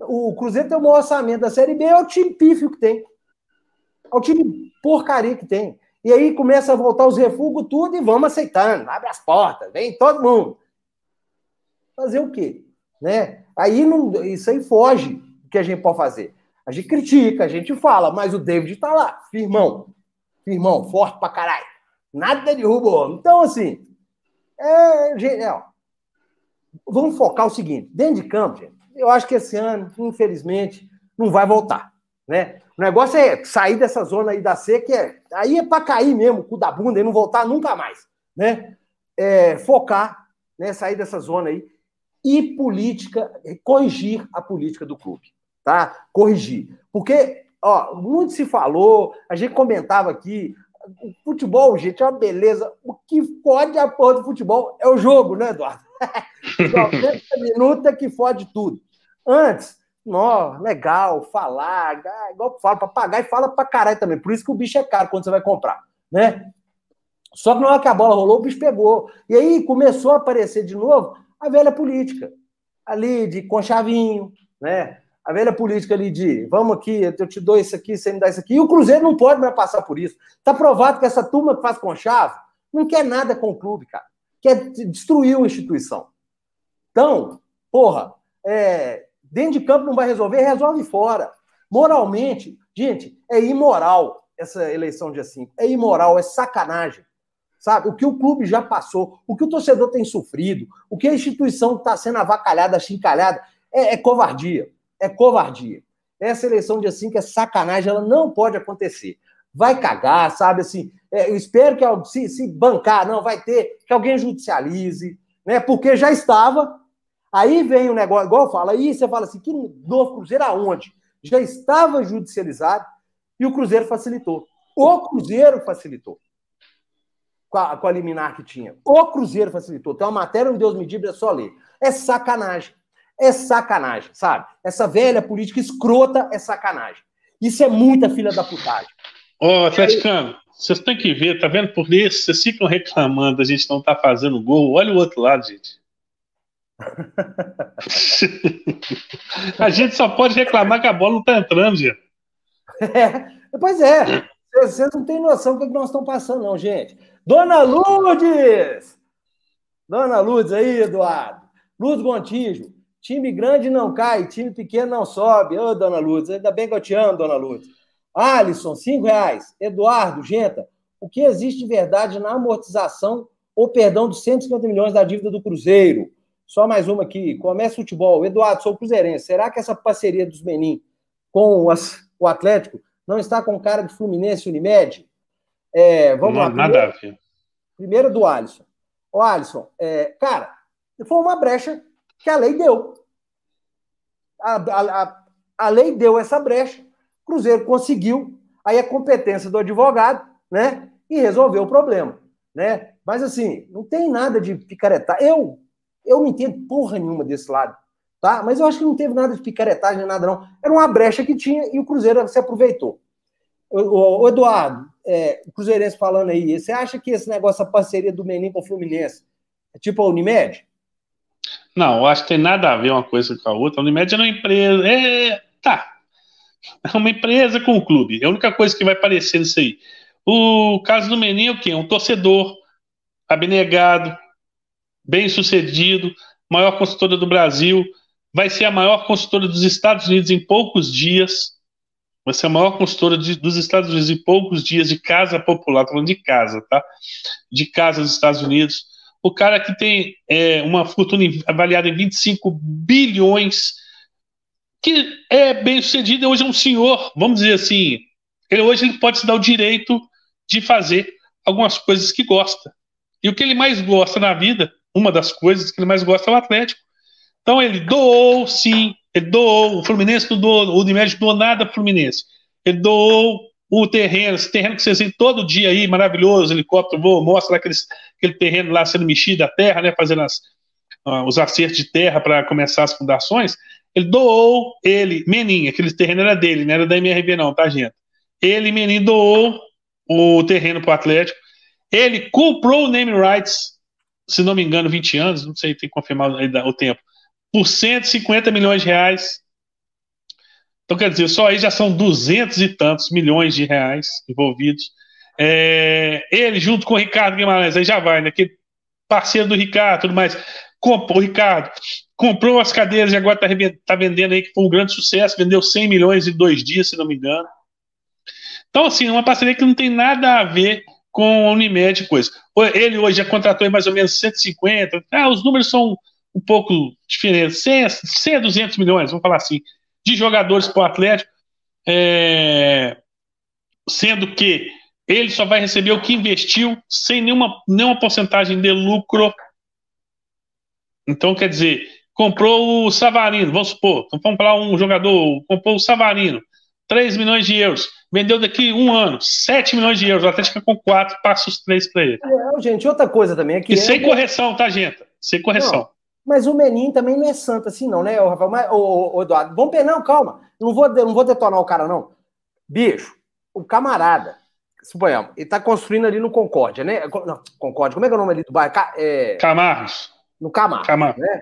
A: O Cruzeiro tem o maior orçamento da Série B, é o time pífio que tem. É o time porcaria que tem. E aí começa a voltar os refugos, tudo, e vamos aceitando. Abre as portas, vem todo mundo. Fazer o quê? Né? Aí não, isso aí foge do que a gente pode fazer. A gente critica, a gente fala, mas o David tá lá, firmão. Firmão, forte pra caralho. Nada o homem. Então, assim, é, gente, é, vamos focar o seguinte: dentro de campo, gente, eu acho que esse ano, infelizmente, não vai voltar. Né? O negócio é sair dessa zona aí da que é, aí é para cair mesmo, o cu da bunda, e não voltar nunca mais. Né? É, focar, né, sair dessa zona aí e política, corrigir a política do clube, tá? Corrigir. Porque, ó, muito se falou, a gente comentava aqui, o futebol, gente, é uma beleza. O que fode a porra do futebol é o jogo, né, Eduardo? 90 minutos é que fode tudo. Antes, nó, legal, falar, igual fala, pagar e fala pra caralho também. Por isso que o bicho é caro quando você vai comprar, né? Só que na hora que a bola rolou, o bicho pegou. E aí começou a aparecer de novo a velha política, ali de conchavinho, né? A velha política ali de vamos aqui, eu te dou isso aqui, você me dá isso aqui. E o Cruzeiro não pode mais passar por isso. Está provado que essa turma que faz conchavo não quer nada com o clube, cara. Quer destruir uma instituição. Então, porra, é, dentro de campo não vai resolver, resolve fora. Moralmente, gente, é imoral essa eleição de 5. É imoral, é sacanagem sabe? O que o clube já passou, o que o torcedor tem sofrido, o que a instituição está sendo avacalhada, chincalhada, é, é, covardia. É covardia. Essa eleição de assim que é sacanagem, ela não pode acontecer. Vai cagar, sabe? Assim, é, eu espero que se, se bancar, não, vai ter, que alguém judicialize, né? Porque já estava. Aí vem o negócio, igual eu falo, aí você fala assim: que novo Cruzeiro aonde? Já estava judicializado e o Cruzeiro facilitou. O Cruzeiro facilitou com a, com a liminar que tinha. O Cruzeiro facilitou. Tem uma matéria onde Deus me diga, é só ler. É sacanagem. É sacanagem, sabe? Essa velha política escrota é sacanagem. Isso é muita filha da putagem.
B: Ô, Atleticano, vocês têm que ver, tá vendo? Por isso, vocês ficam reclamando, a gente não tá fazendo gol. Olha o outro lado, gente. a gente só pode reclamar que a bola não tá entrando, gente.
A: É, pois é. Vocês não têm noção do que nós estamos passando, não, gente. Dona Lourdes! Dona Lourdes aí, Eduardo. Luz Gontijo. Time grande não cai, time pequeno não sobe. Ô, Dona Lourdes, ainda bem que eu te amo, Dona Lourdes. Alisson, cinco reais. Eduardo, Genta, o que existe de verdade na amortização ou perdão dos 150 milhões da dívida do Cruzeiro? Só mais uma aqui. Comércio Futebol. Eduardo, sou cruzeirense. Será que essa parceria dos Menin com o Atlético não está com cara de Fluminense e Unimed? É, vamos não, lá. Primeiro, nada. Primeiro do Alisson. O Alisson, é, cara, foi uma brecha que a lei deu. A, a, a, lei deu essa brecha. O Cruzeiro conseguiu. Aí a competência do advogado, né? E resolveu o problema, né? Mas assim, não tem nada de picaretar. Eu, eu não entendo porra nenhuma desse lado, tá? Mas eu acho que não teve nada de picaretagem, nada não. Era uma brecha que tinha e o Cruzeiro se aproveitou. O, o Eduardo, é, o Cruzeirense falando aí, você acha que esse negócio, a parceria do Menin com o Fluminense, é tipo a Unimed?
B: Não, eu acho que tem nada a ver uma coisa com a outra. A Unimed é uma empresa. É, tá. É uma empresa com o clube. É a única coisa que vai parecer nisso aí. O caso do Menin é o quê? É um torcedor abnegado, bem sucedido, maior consultora do Brasil, vai ser a maior consultora dos Estados Unidos em poucos dias, vai ser a maior consultora de, dos Estados Unidos em poucos dias de casa popular, falando de casa, tá? De casa dos Estados Unidos. O cara que tem é, uma fortuna avaliada em 25 bilhões, que é bem sucedido, hoje é um senhor, vamos dizer assim, ele hoje ele pode se dar o direito de fazer algumas coisas que gosta. E o que ele mais gosta na vida uma das coisas que ele mais gosta é o Atlético. Então ele doou, sim, ele doou, o Fluminense não doou, o Unimed doou nada pro Fluminense. Ele doou o terreno, esse terreno que vocês veem todo dia aí, maravilhoso, helicóptero voa, mostra aquele, aquele terreno lá sendo mexido a terra, né, fazendo as, uh, os acertos de terra para começar as fundações. Ele doou, ele, Menin, aquele terreno era dele, não era da MRV não, tá, gente? Ele, Menin, doou o terreno pro Atlético. Ele comprou o name rights se não me engano, 20 anos, não sei, tem que confirmar o tempo, por 150 milhões de reais. Então, quer dizer, só aí já são 200 e tantos milhões de reais envolvidos. É, ele, junto com o Ricardo Guimarães, aí já vai, né? Que parceiro do Ricardo, tudo mais. Comprou, o Ricardo comprou as cadeiras e agora está tá vendendo aí, que foi um grande sucesso, vendeu 100 milhões em dois dias, se não me engano. Então, assim, é uma parceria que não tem nada a ver com a Unimed coisa. Ele hoje já contratou mais ou menos 150, ah, os números são um pouco diferentes, 100, 100 a 200 milhões, vamos falar assim, de jogadores para o Atlético, é, sendo que ele só vai receber o que investiu sem nenhuma, nenhuma porcentagem de lucro. Então, quer dizer, comprou o Savarino, vamos supor, vamos falar um jogador, comprou o Savarino, 3 milhões de euros. Vendeu daqui um ano, 7 milhões de euros. O Atlético com 4, passa os 3 para ele.
A: É, gente, outra coisa também é que.
B: E sem é... correção, tá, gente? Sem correção. Não,
A: mas o Menin também não é santo assim, não, né, Rafael? Mas, ô, ô, Eduardo, vamos não, calma. Não vou, não vou detonar o cara, não. Bicho, o camarada, suponhamos, ele tá construindo ali no Concórdia, né? Não, Concórdia, como é que é o nome ali do bairro?
B: É... Camargos.
A: No Camargo. Camargo. Né?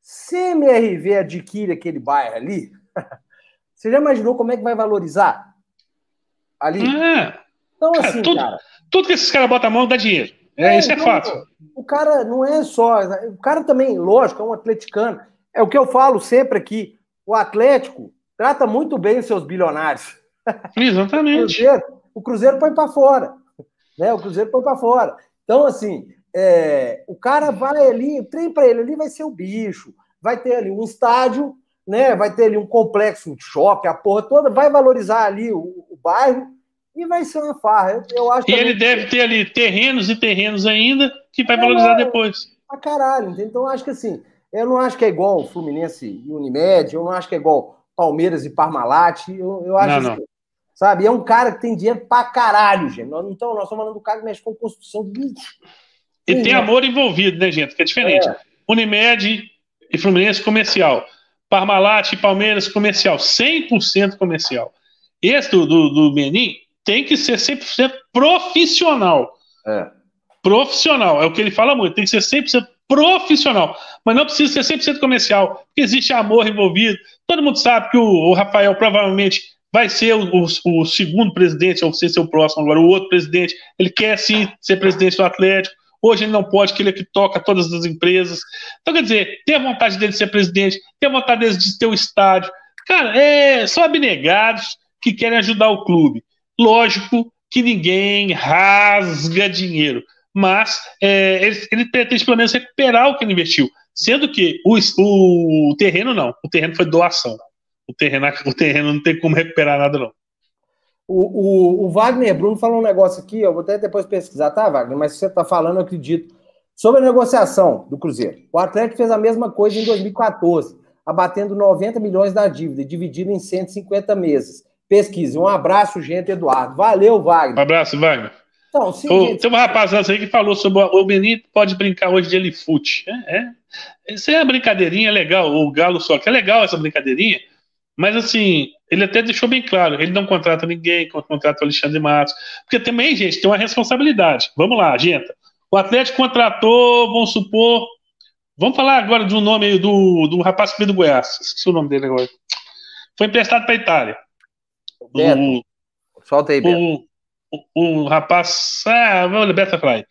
A: Se MRV adquire aquele bairro ali, Você já imaginou como é que vai valorizar ali?
B: É. Então, assim, tudo, cara. Tudo que esses caras botam a mão dá dinheiro. É, é isso é então, fato.
A: O cara não é só. O cara também, lógico, é um atleticano. É o que eu falo sempre aqui. O Atlético trata muito bem os seus bilionários.
B: Exatamente.
A: o, Cruzeiro, o Cruzeiro põe para fora. Né? O Cruzeiro põe para fora. Então, assim, é, o cara vai ali, o trem para ele ali vai ser o bicho. Vai ter ali um estádio né? Vai ter ali um complexo, um shopping, a porra toda, vai valorizar ali o, o bairro e vai ser uma farra. Eu, eu acho
B: e ele deve ter ali terrenos e terrenos ainda que vai é, valorizar depois.
A: Pra caralho, então acho que assim, eu não acho que é igual Fluminense e Unimed, eu não acho que é igual Palmeiras e Parmalat, eu, eu acho não, assim, não. sabe? É um cara que tem dinheiro pra caralho, gente. Então, nós estamos falando do cara que mexe com construção de.
B: E tem amor envolvido, né, gente? Que é diferente. É. Unimed e Fluminense comercial. Parmalat e Palmeiras comercial, 100% comercial. Esse do, do, do Menin tem que ser 100% profissional. É. Profissional, é o que ele fala muito, tem que ser 100% profissional, mas não precisa ser 100% comercial, porque existe amor envolvido. Todo mundo sabe que o, o Rafael provavelmente vai ser o, o, o segundo presidente, ou ser seu próximo agora, o outro presidente, ele quer sim ser presidente do Atlético, hoje ele não pode, que ele é que toca todas as empresas. Então, quer dizer, tem a vontade dele de ser presidente, tem a vontade dele de ter o um estádio. Cara, é, são abnegados que querem ajudar o clube. Lógico que ninguém rasga dinheiro, mas é, ele, ele pretende pelo menos recuperar o que ele investiu. Sendo que o, o, o terreno não, o terreno foi doação. O terreno, o terreno não tem como recuperar nada, não.
A: O, o, o, Wagner Bruno falou um negócio aqui, eu vou até depois pesquisar, tá, Wagner? Mas se você está falando, eu acredito. Sobre a negociação do Cruzeiro. O Atlético fez a mesma coisa em 2014, abatendo 90 milhões da dívida, dividido em 150 meses. Pesquise. Um abraço, gente, Eduardo. Valeu, Wagner.
B: Um abraço, Wagner. Então, sim, gente... Tem uma rapaziada aí que falou sobre o Benito pode brincar hoje de elefute. É, é. Isso é uma brincadeirinha legal. O Galo só que é legal essa brincadeirinha. Mas assim, ele até deixou bem claro, ele não contrata ninguém, contrata o Alexandre Matos. Porque também, gente, tem uma responsabilidade. Vamos lá, gente. O Atlético contratou, vamos supor. Vamos falar agora de um nome aí do, do rapaz que veio do Goiás. Esqueci o nome dele agora. Foi emprestado para a Itália.
A: Beto. O, Solta aí, Beto. O,
B: o, o rapaz. Ah, vamos Beto Fly.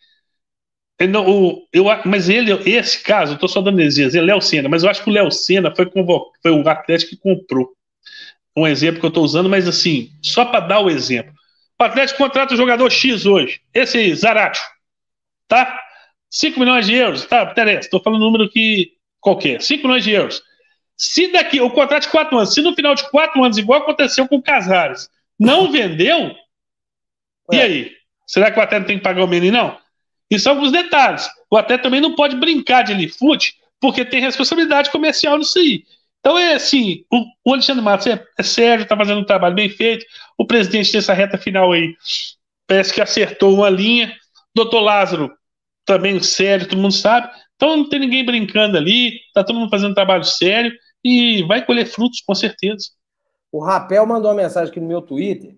B: Ele não, o, eu, mas ele, esse caso, eu estou só dando exemplos, é Léo Senna, mas eu acho que o Léo Senna foi, foi o Atlético que comprou. Um exemplo que eu estou usando, mas assim, só para dar o exemplo. O Atlético contrata o jogador X hoje, esse aí, Zaratio, tá? 5 milhões de euros, tá? Interessa, estou falando um número que qualquer, 5 milhões de euros. Se daqui, o contrato de 4 anos, se no final de 4 anos, igual aconteceu com o Casares, não vendeu, e aí? Será que o Atlético tem que pagar o menino, não? E são alguns detalhes. O atleta também não pode brincar de elefute, porque tem responsabilidade comercial nisso aí. Então é assim, o, o Alexandre Matos é, é sério, está fazendo um trabalho bem feito. O presidente dessa reta final aí parece que acertou uma linha. Doutor Lázaro também sério, todo mundo sabe. Então não tem ninguém brincando ali, tá todo mundo fazendo um trabalho sério e vai colher frutos, com certeza.
A: O Rapel mandou uma mensagem aqui no meu Twitter.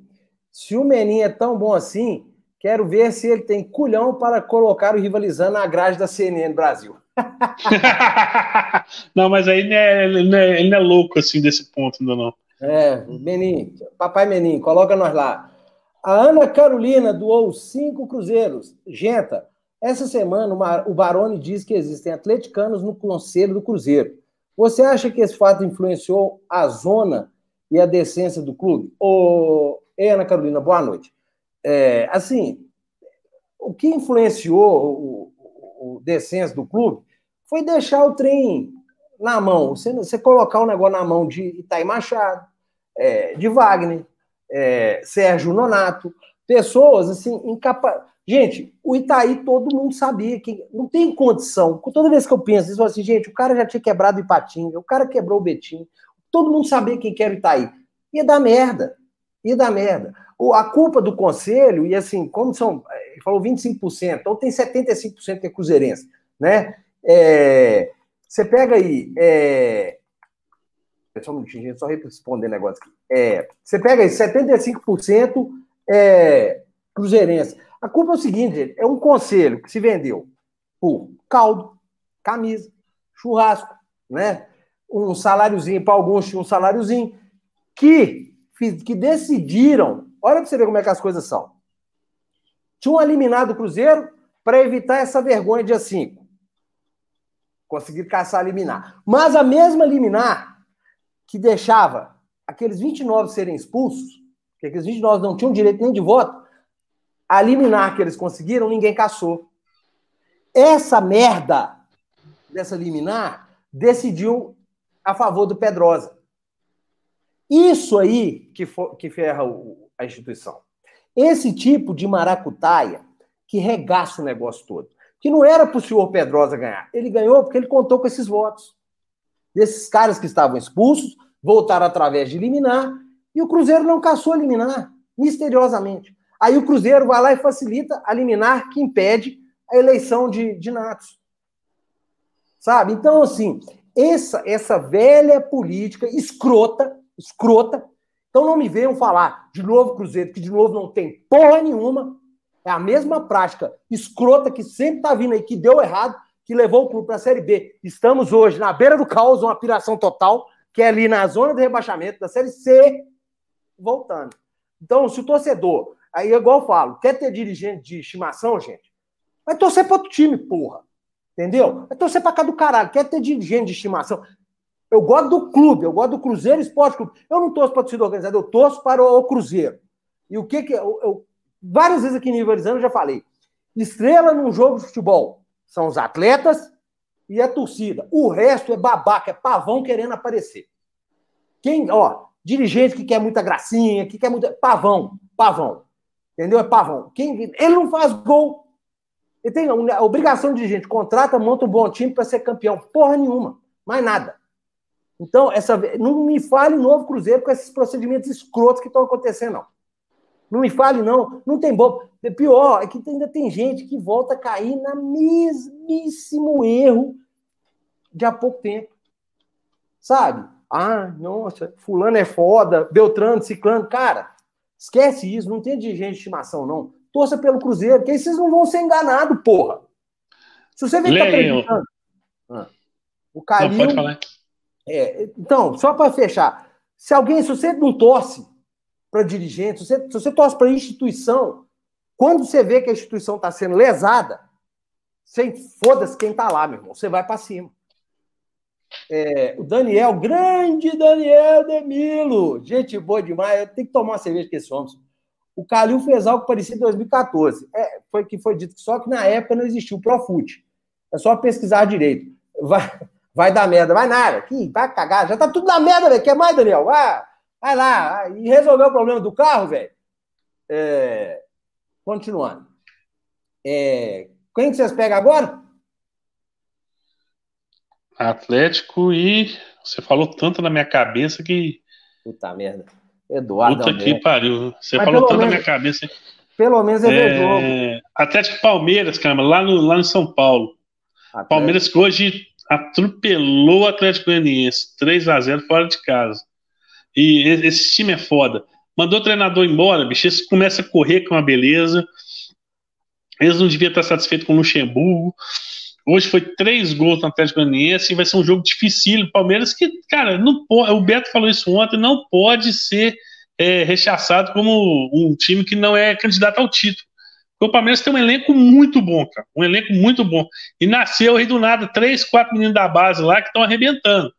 A: Se o Menin é tão bom assim, Quero ver se ele tem culhão para colocar o rivalizando na grade da CNN Brasil.
B: não, mas aí ele, é, ele, é, ele não é louco assim desse ponto ainda não.
A: É, Menin, papai Menin, coloca nós lá. A Ana Carolina doou cinco cruzeiros. Genta, essa semana o Baroni diz que existem atleticanos no conselho do Cruzeiro. Você acha que esse fato influenciou a zona e a decência do clube? Ô, Ana Carolina, boa noite. É, assim, o que influenciou o, o, do clube foi deixar o trem na mão. Você, você colocar o negócio na mão de Itaí Machado, é, de Wagner, é, Sérgio Nonato, pessoas assim, incapazes. Gente, o Itaí todo mundo sabia que não tem condição. Toda vez que eu penso, isso assim, gente, o cara já tinha quebrado o Ipatinga, o cara quebrou o Betinho, todo mundo sabia quem que era o Itaí. Ia dar merda. Ia dar merda a culpa do conselho, e assim, como são, ele falou 25%, então tem 75% que é cruzeirense, né? É, você pega aí, é, só um minutinho, só responder negócio aqui. É, você pega aí 75% é, cruzeirense. A culpa é o seguinte, é um conselho que se vendeu por caldo, camisa, churrasco, né? Um saláriozinho, para alguns tinha um saláriozinho, que, que decidiram Olha para você ver como é que as coisas são. Tinha eliminado o Cruzeiro para evitar essa vergonha dia 5. Conseguiram caçar eliminar. Mas a mesma liminar que deixava aqueles 29 serem expulsos, que aqueles 29 não tinham direito nem de voto, a liminar que eles conseguiram, ninguém caçou. Essa merda dessa liminar decidiu a favor do Pedrosa. Isso aí que, for, que ferra o, a instituição. Esse tipo de maracutaia que regaça o negócio todo. Que não era para o senhor Pedrosa ganhar. Ele ganhou porque ele contou com esses votos. Desses caras que estavam expulsos, voltaram através de liminar, e o Cruzeiro não caçou a liminar, misteriosamente. Aí o Cruzeiro vai lá e facilita a liminar que impede a eleição de, de Natos. Sabe? Então, assim, essa, essa velha política escrota, escrota, então não me venham falar de novo Cruzeiro, que de novo não tem porra nenhuma. É a mesma prática escrota que sempre tá vindo aí, que deu errado, que levou o clube para a Série B. Estamos hoje na beira do caos, uma piração total, que é ali na zona de rebaixamento da Série C. voltando. Então, se o torcedor, aí igual eu falo, quer ter dirigente de estimação, gente, vai torcer para outro time, porra. Entendeu? Vai torcer para cá do caralho. Quer ter dirigente de estimação. Eu gosto do clube, eu gosto do Cruzeiro Esporte Clube. Eu não torço para torcida organizada, eu torço para o, Cruzeiro. E o que que. Eu, eu, várias vezes aqui em Nivelizando eu já falei. Estrela num jogo de futebol são os atletas e a torcida. O resto é babaca, é pavão querendo aparecer. Quem, ó, dirigente que quer muita gracinha, que quer muita. Pavão, pavão. Entendeu? É pavão. Quem, ele não faz gol. Ele tem a obrigação de dirigente, contrata, monta um bom time para ser campeão. Porra nenhuma. Mais nada. Então, essa, não me fale novo Cruzeiro com esses procedimentos escrotos que estão acontecendo, não. Não me fale, não. Não tem bom. Pior é que ainda tem gente que volta a cair na mesmíssimo erro de há pouco tempo. Sabe? Ah, nossa, fulano é foda, Beltrano, Ciclano. Cara, esquece isso, não tem dirigente de estimação, não. Torça pelo Cruzeiro, que aí vocês não vão ser enganados, porra. Se você vê que tá acreditando. Ah, o Calil. Não, pode falar. É, então, só para fechar, se alguém, se você não torce para dirigente, se você, se você torce para instituição, quando você vê que a instituição está sendo lesada, sem foda-se quem está lá, meu irmão, você vai para cima. É, o Daniel, grande Daniel Demilo, gente boa demais, eu tenho que tomar uma cerveja com esse homem. O Calil fez algo parecido em 2014. É, foi que foi dito só que na época não existia o Profut. É só pesquisar direito. Vai, vai dar merda. Vai nada. Que vai cagar. Já tá tudo na merda, velho. Quer mais, Daniel? Vai, vai lá. E resolver o problema do carro, velho. É... Continuando. É... Quem que vocês pegam agora?
B: Atlético e. Você falou tanto na minha cabeça que.
A: Puta merda. Eduardo.
B: Puta que pariu. Você Mas falou tanto menos, na minha cabeça.
A: Pelo menos é, é jogo.
B: Atlético Palmeiras, cara, lá no, lá no São Paulo. Atlético. Palmeiras que hoje atropelou o Atlético Goianiense, 3 a 0 fora de casa. E esse time é foda. Mandou o treinador embora, bicho, eles começam a correr com uma beleza. Eles não deviam estar satisfeitos com o Luxemburgo. Hoje foi três gols no Atlético Goianiense e vai ser um jogo dificílimo. Palmeiras que, cara, não pode, o Beto falou isso ontem, não pode ser é, rechaçado como um time que não é candidato ao título. Porque o Palmeiras tem um elenco muito bom, cara. Um elenco muito bom. E nasceu aí do nada três, quatro meninos da base lá que estão arrebentando.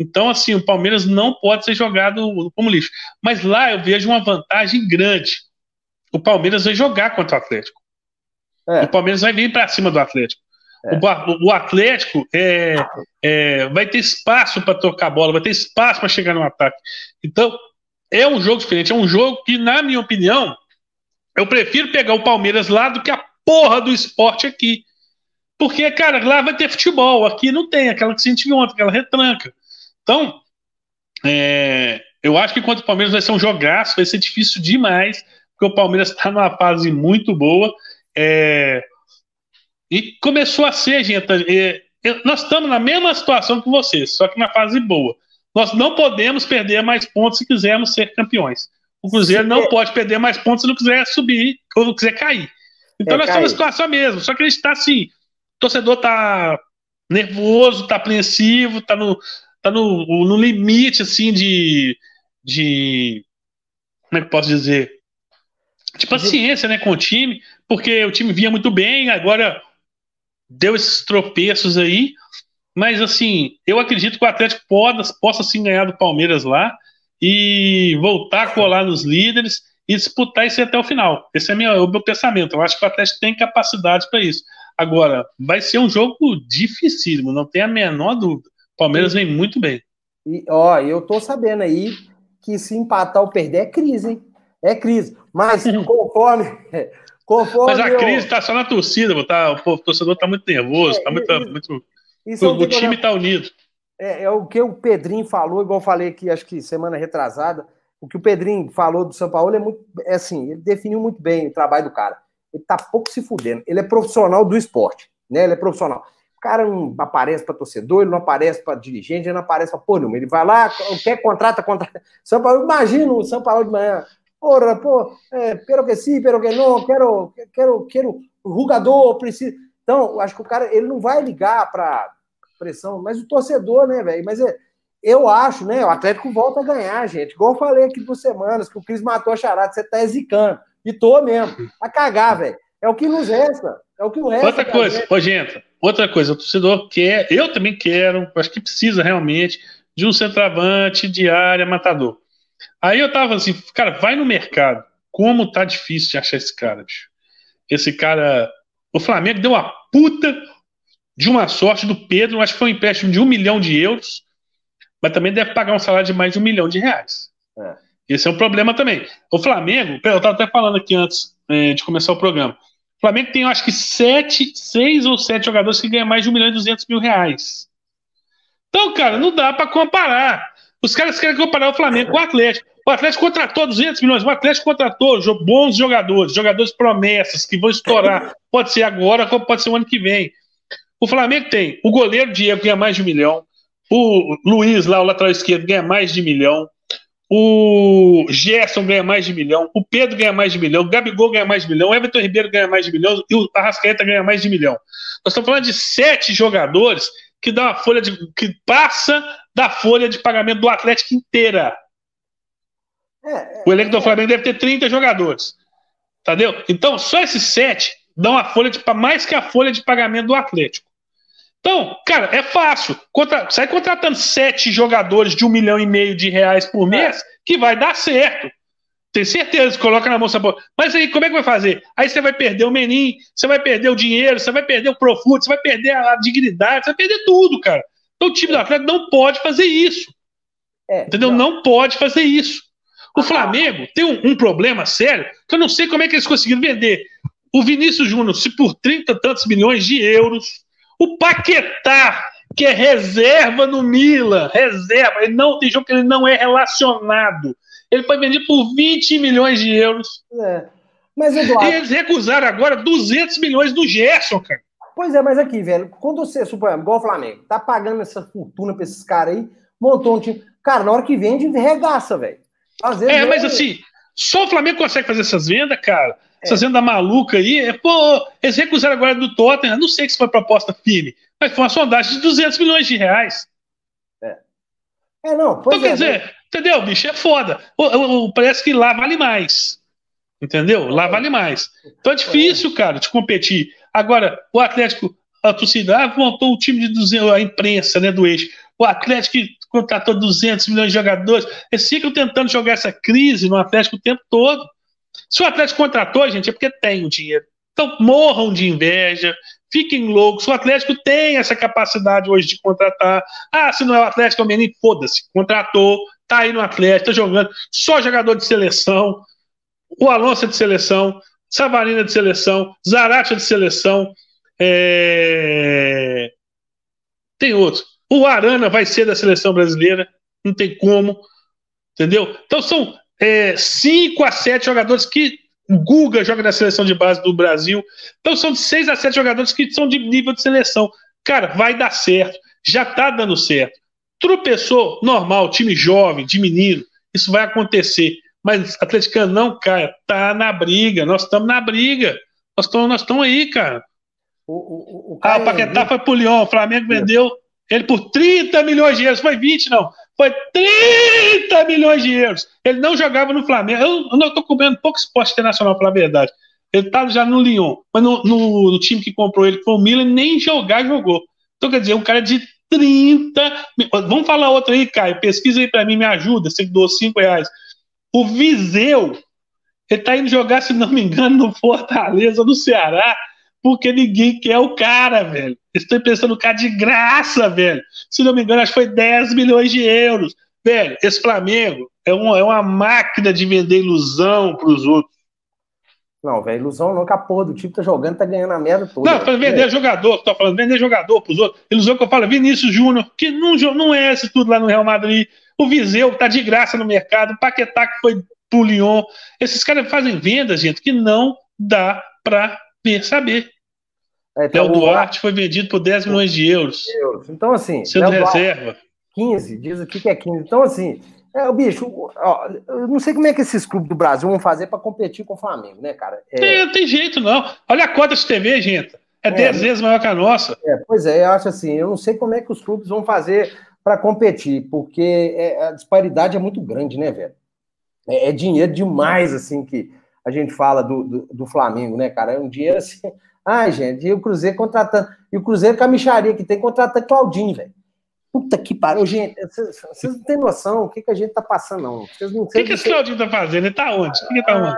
B: Então, assim, o Palmeiras não pode ser jogado como lixo. Mas lá eu vejo uma vantagem grande. O Palmeiras vai jogar contra o Atlético. É. O Palmeiras vai vir para cima do Atlético. O, o, Atlético é, é, vai ter espaço para tocar a bola, vai ter espaço para chegar no ataque. Então, é um jogo diferente. É um jogo que, na minha opinião, eu prefiro pegar o Palmeiras lá do que a porra do esporte aqui. Porque, cara, lá vai ter futebol, aqui não tem, aquela que viu ontem, aquela retranca. Então, é, eu acho que contra o Palmeiras vai ser um jogaço, vai ser difícil demais, porque o Palmeiras está numa fase muito boa. É, e começou a ser, gente. É, nós estamos na mesma situação que vocês, só que na fase boa. Nós não podemos perder mais pontos se quisermos ser campeões. O Cruzeiro não pode perder mais pontos se não quiser subir ou não quiser cair. Então é, nós estamos na situação mesmo. Só que a gente está assim, o torcedor está nervoso, está apreensivo, está no, tá no, no limite assim de, de. Como é que posso dizer? De paciência né, com o time, porque o time vinha muito bem, agora deu esses tropeços aí. Mas assim, eu acredito que o Atlético possa, possa sim ganhar do Palmeiras lá e voltar a colar nos líderes e disputar isso até o final. Esse é minha, o meu pensamento. Eu acho que o Atlético tem capacidade para isso. Agora, vai ser um jogo dificílimo, não tem a menor dúvida. O Palmeiras vem muito bem.
A: E, ó, eu tô sabendo aí que se empatar ou perder é crise, hein? É crise. Mas conforme. Conforme
B: Mas a eu... crise tá só na torcida, tá, o torcedor tá muito nervoso, é, tá muito. Isso, muito... Isso o, o time tá unido
A: é, é, o que o Pedrinho falou, igual eu falei aqui, acho que semana retrasada, o que o Pedrinho falou do São Paulo é muito, é assim, ele definiu muito bem o trabalho do cara. Ele tá pouco se fudendo. Ele é profissional do esporte, né? Ele é profissional. O cara não aparece para torcedor, ele não aparece para dirigente, ele não aparece para porra nenhuma. Ele vai lá, quer contrata, contrata. São Paulo, imagina o São Paulo de manhã. Porra, pô, é, pero que sim, pero que não, quero, quero, quero, rugador, preciso. Então, acho que o cara, ele não vai ligar para pressão, mas o torcedor, né, velho? Mas é, eu acho, né? O Atlético volta a ganhar, gente. Igual eu falei aqui duas semanas, que o Cris matou a charada, você tá zicando. E tô mesmo. A cagar, velho. É o que nos resta. É o que nos resta.
B: Outra coisa, ô, gente, outra coisa, o torcedor quer, eu também quero, acho que precisa realmente de um centroavante de área matador. Aí eu tava assim, cara, vai no mercado. Como tá difícil de achar esse cara, bicho. Esse cara. O Flamengo deu uma puta de uma sorte do Pedro, acho que foi um empréstimo de um milhão de euros, mas também deve pagar um salário de mais de um milhão de reais. É. Esse é um problema também. O Flamengo, eu estava até falando aqui antes é, de começar o programa. O Flamengo tem, eu acho que, sete, seis ou sete jogadores que ganham mais de um milhão e duzentos mil reais. Então, cara, não dá para comparar. Os caras querem comparar o Flamengo com o Atlético. O Atlético contratou 200 milhões, o Atlético contratou bons jogadores, jogadores promessas que vão estourar. Pode ser agora, pode ser o ano que vem. O Flamengo tem o goleiro Diego ganha mais de um milhão, o Luiz, lá, o lateral esquerdo, ganha mais de um milhão, o Gerson ganha mais de um milhão, o Pedro ganha mais de um milhão, o Gabigol ganha mais de milhão, o Everton Ribeiro ganha mais de um milhão e o Arrascaeta ganha mais de milhão. Nós estamos falando de sete jogadores que dá uma folha de. que passa da folha de pagamento do Atlético inteira. É, é, o elenco do Flamengo deve ter 30 jogadores. Entendeu? Então, só esses sete dão a folha de mais que a folha de pagamento do Atlético. Então, cara, é fácil. Contra, sai contratando sete jogadores de um milhão e meio de reais por mês, é. que vai dar certo. Tem certeza, coloca na moça boa. Mas aí, como é que vai fazer? Aí você vai perder o menin, você vai perder o dinheiro, você vai perder o Profut, você vai perder a dignidade, você vai perder tudo, cara. Então o time do Atlético não pode fazer isso. É, entendeu? Não. não. pode fazer isso. O ah, Flamengo tem um, um, problema sério que eu não sei como é que eles conseguiram vender. O Vinícius Júnior, se por 30 tantos milhões de euros, o Paquetá, que é reserva no Milan, reserva, ele não tem jogo que ele não é relacionado. Ele foi vendido por 20 milhões de euros. É. Mas, Eduardo... E eles recusaram agora 200 milhões do Gerson, cara.
A: Pois é, mas aqui, velho, quando você, suponha, igual o Flamengo, tá pagando essa fortuna pra esses caras aí, montou um time. Cara, na hora que vende, regaça, velho.
B: É, mas assim, só o Flamengo consegue fazer essas vendas, cara. É. Essas vendas malucas aí. É, pô, eles recusaram agora do Tottenham. Não sei se foi proposta firme, mas foi uma sondagem de 200 milhões de reais.
A: É. É, não,
B: então, é, quer dizer, né? entendeu, bicho? É foda. O, o, o, parece que lá vale mais. Entendeu? Lá vale mais. Então é difícil, cara, de competir. Agora, o Atlético, a torcida, montou o time de 200, a imprensa, né, do eixo. O Atlético contratou 200 milhões de jogadores. Eles ficam tentando jogar essa crise no Atlético o tempo todo. Se o Atlético contratou, gente, é porque tem o dinheiro. Então morram de inveja, fiquem loucos. O Atlético tem essa capacidade hoje de contratar. Ah, se não é o Atlético, é o menino, foda-se. Contratou, tá aí no Atlético, tá jogando. Só jogador de seleção. O Alonso é de seleção. Savarina de seleção. Zarate de seleção. É... Tem outros. O Arana vai ser da seleção brasileira. Não tem como. Entendeu? Então são é, cinco a sete jogadores que o Guga joga na seleção de base do Brasil. Então são de seis a sete jogadores que são de nível de seleção. Cara, vai dar certo. Já tá dando certo. Tropeçou, normal, time jovem, de menino. Isso vai acontecer. Mas atleticano não, cara, tá na briga. Nós estamos na briga. Nós estamos nós aí, cara. O, o, o ah, o Paquetá foi pro Lyon. O Flamengo vendeu ele por 30 milhões de euros. Foi 20, não. Foi 30 milhões de euros. Ele não jogava no Flamengo. Eu, eu não estou comendo pouco esporte internacional, para a verdade. Ele estava já no Lyon, mas no, no, no, time que comprou ele, que foi o Milan, nem jogar jogou. Então, quer dizer, um cara de 30. Vamos falar outro aí, Caio. Pesquisa aí para mim, me ajuda. Você doou 5 reais. O Viseu, ele está indo jogar, se não me engano, no Fortaleza, no Ceará, porque ninguém quer o cara, velho. Estou pensando o cara de graça, velho. Se não me engano, acho que foi 10 milhões de euros. Velho, esse Flamengo é uma, é uma máquina de vender ilusão para os outros.
A: Não, velho, ilusão não, que a porra do time tá jogando, tá ganhando a merda toda.
B: Não, para vender é. jogador, tô falando, vender jogador pros outros. Ilusão que eu falo, Vinícius Júnior, que não, não é esse tudo lá no Real Madrid. O Viseu tá de graça no mercado, o Paquetá que foi pro Lyon. Esses caras fazem vendas, gente, que não dá pra saber. É, então, Léo Duarte foi vendido por 10 milhões de euros.
A: Então, assim.
B: Sendo Léo reserva. Duarte,
A: 15, diz aqui que é 15. Então, assim, é, o bicho, ó, eu não sei como é que esses clubes do Brasil vão fazer para competir com o Flamengo, né, cara?
B: É... Não tem jeito, não. Olha a cota de TV, gente. É 10 é, vezes maior que a nossa.
A: É, pois é, eu acho assim, eu não sei como é que os clubes vão fazer para competir, porque é, a disparidade é muito grande, né, velho? É, é, dinheiro demais, assim, que a gente fala do, do, do, Flamengo, né, cara? É um dinheiro assim. Ai, gente, e o Cruzeiro contratando. E o Cruzeiro com a micharia que tem contratando Claudinho, velho. Puta que pariu, gente. Vocês não têm noção o que, que a gente tá passando, não. Vocês não
B: O que, que esse Claudinho tá fazendo? Ele tá onde? O que, que tá onde?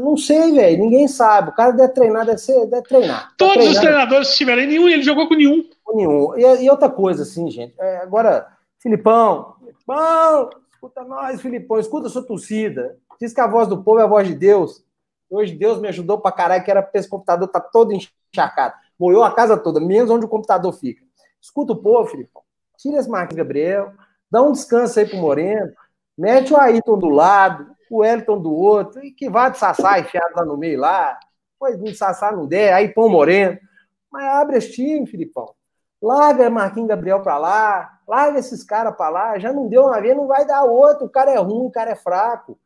A: Não sei, velho. Ninguém sabe. O cara deve treinar, deve, ser, deve treinar.
B: Todos os treinadores tiverem nenhum, ele jogou com nenhum.
A: Com nenhum. E, e outra coisa, assim, gente. É, agora, Filipão, Filipão, escuta nós, Filipão, escuta a sua torcida. Diz que a voz do povo é a voz de Deus. Hoje Deus me ajudou pra caralho, que era pra esse computador tá todo encharcado. Moeu a casa toda, menos onde o computador fica. Escuta o povo, Filipão. Tira esse Marquinhos Gabriel, dá um descanso aí pro Moreno, mete o Ayrton do lado, o Elton do outro, e que vá de Sassá enfiado lá no meio lá. Pois de Sassá não der, aí põe o Moreno. Mas abre esse time, Filipão. Larga Marquinhos Gabriel pra lá, larga esses caras pra lá. Já não deu uma vez, não vai dar outro. O cara é ruim, o cara é fraco.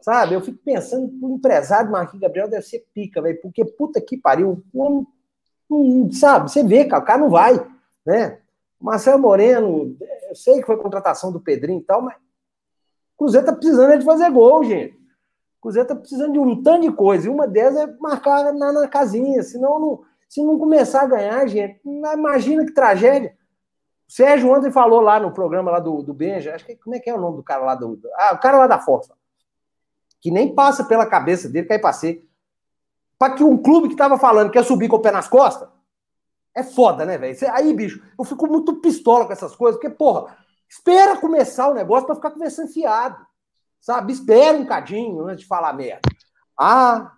A: Sabe? Eu fico pensando que o empresário Marquinhos Gabriel deve ser pica, velho. Porque puta que pariu. Um, um, sabe? Você vê, cara, o cara não vai, né? Marcelo Moreno, eu sei que foi contratação do Pedrinho e tal, mas o Cruzeiro tá precisando de fazer gol, gente. O Cruzeiro tá precisando de um tanto de coisa. E uma delas é marcar na, na casinha. Senão, não, se não começar a ganhar, gente, imagina que tragédia. O Sérgio ontem falou lá no programa lá do, do Benja, acho que como é que é o nome do cara lá do. Ah, o cara lá da Força. Que nem passa pela cabeça dele cair pra ser. Pra que um clube que tava falando que ia subir com o pé nas costas, é foda, né, velho? Aí, bicho, eu fico muito pistola com essas coisas, porque, porra, espera começar o negócio para ficar conversando fiado. Sabe? Espera um cadinho antes de falar merda. Ah,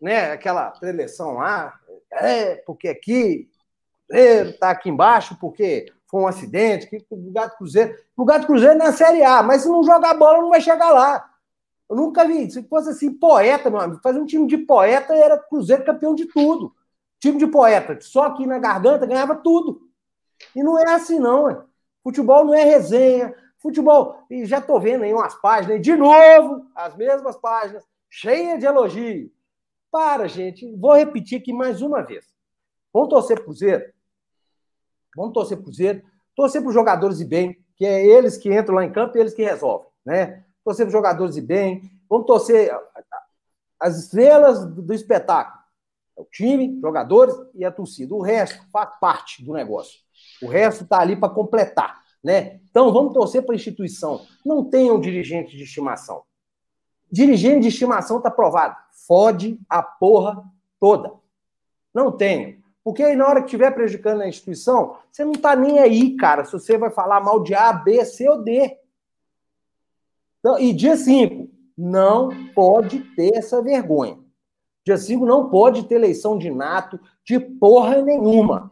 A: né, aquela preleção lá, é, porque aqui, Cruzeiro tá aqui embaixo, porque foi um acidente, que o do Cruzeiro. O do Cruzeiro é na Série A, mas se não jogar bola, não vai chegar lá. Eu nunca vi. Se fosse assim, poeta, meu amigo, fazer um time de poeta era Cruzeiro campeão de tudo. Time de poeta, só aqui na garganta ganhava tudo. E não é assim, não. Ué. Futebol não é resenha. Futebol, e já tô vendo aí umas páginas, de novo, as mesmas páginas, cheias de elogio. Para, gente. Vou repetir aqui mais uma vez. Vamos torcer pro Cruzeiro? Vamos torcer pro Cruzeiro. Torcer para os jogadores e bem, que é eles que entram lá em campo e eles que resolvem, né? Torcer para os jogadores e bem. Vamos torcer as estrelas do espetáculo. É o time, jogadores e a torcida. O resto faz parte do negócio. O resto está ali para completar. Né? Então vamos torcer para a instituição. Não tenham dirigente de estimação. Dirigente de estimação está provado. Fode a porra toda. Não tenham. Porque aí na hora que estiver prejudicando a instituição, você não está nem aí, cara, se você vai falar mal de A, B, C ou D. Então, e dia 5, não pode ter essa vergonha. Dia 5 não pode ter eleição de nato de porra nenhuma.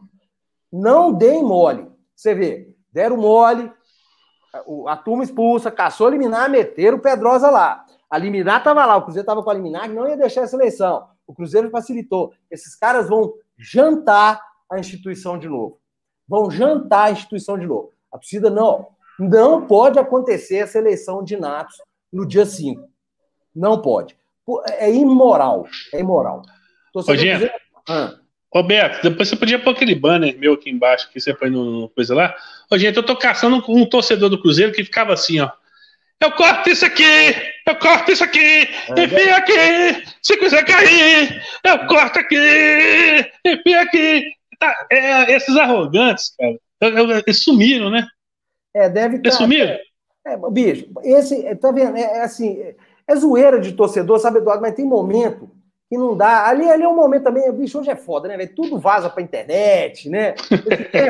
A: Não deem mole. Você vê, deram mole, a, a turma expulsa, caçou a liminar, meteram o Pedrosa lá. A liminar estava lá, o Cruzeiro estava com a liminar, que não ia deixar essa eleição. O Cruzeiro facilitou. Esses caras vão jantar a instituição de novo. Vão jantar a instituição de novo. A torcida não. Não pode acontecer essa eleição de natos no dia 5. Não pode. É imoral. É imoral.
B: Ô, dizer... ah. Roberto, depois você podia pôr aquele banner meu aqui embaixo que você põe no, no coisa lá. Ô, gente, eu tô caçando um torcedor do Cruzeiro que ficava assim, ó. Eu corto isso aqui, eu corto isso aqui, é, enfia aqui, se quiser cair, eu corto aqui, enfia aqui. Tá, é, esses arrogantes, cara, eles sumiram, né?
A: É, deve
B: estar. Eles tá, sumiram?
A: É, bicho, esse, tá vendo? É, é assim, é zoeira de torcedor, sabe, Eduardo? Mas tem momento que não dá. Ali, ali é um momento também, bicho, hoje é foda, né, velho? Tudo vaza pra internet, né? É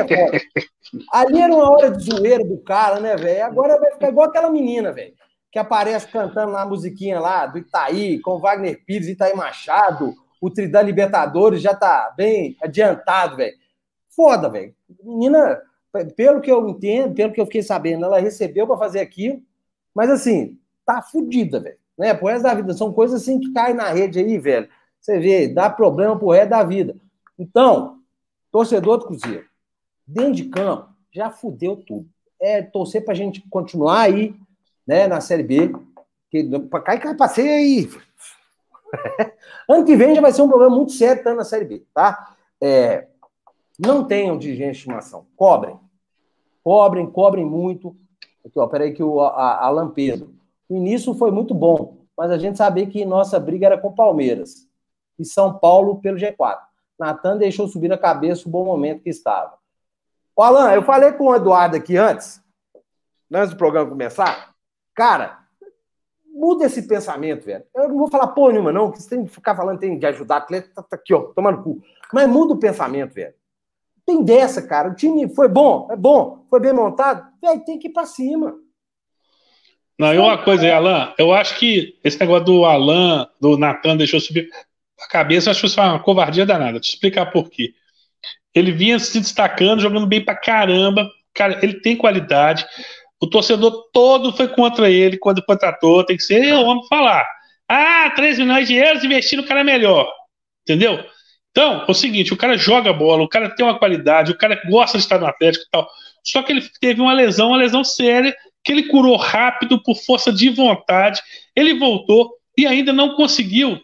A: ali era uma hora de zoeira do cara, né, velho? Agora vai ficar igual aquela menina, velho, que aparece cantando na musiquinha lá do Itaí, com Wagner Pires, Itaí Machado, o Tridão Libertadores já tá bem adiantado, velho. Foda, velho. Menina, pelo que eu entendo, pelo que eu fiquei sabendo, ela recebeu para fazer aquilo, mas assim, tá fudida, velho né? Pro resto da vida. São coisas assim que caem na rede aí, velho. Você vê, dá problema pro resto da vida. Então, torcedor do Cruzeiro, dentro de campo, já fudeu tudo. É torcer pra gente continuar aí, né, na Série B. Que, e cai pra aí. ano que vem já vai ser um problema muito sério estando na Série B, tá? É, não tenham dirigente de estimação. Cobrem. Cobrem, cobrem muito. Aqui, ó, peraí que o a, Alan Pedro. O início foi muito bom, mas a gente sabia que nossa briga era com Palmeiras e São Paulo pelo G4. Natan deixou subir a cabeça o bom momento que estava. Ô, Alan, eu falei com o Eduardo aqui antes, antes do programa começar. Cara, muda esse pensamento, velho. Eu não vou falar porra nenhuma, não, que você tem que ficar falando tem de ajudar atleta, tá, tá aqui, ó, tomando cu. Mas muda o pensamento, velho. Tem dessa, cara. O time foi bom, é bom, foi bem montado, velho, tem que ir pra cima.
B: Não, e uma coisa aí, Alan, eu acho que esse negócio do Alan, do Natan, deixou subir a cabeça, eu acho que isso foi uma covardia danada. Eu explicar por quê. Ele vinha se destacando, jogando bem pra caramba. Cara, ele tem qualidade. O torcedor todo foi contra ele quando contratou. Tem que ser o homem falar. Ah, 3 milhões de euros investir no cara é melhor. Entendeu? Então, é o seguinte: o cara joga bola, o cara tem uma qualidade, o cara gosta de estar no Atlético e tal. Só que ele teve uma lesão, uma lesão séria, que ele curou rápido por força de vontade. Ele voltou e ainda não conseguiu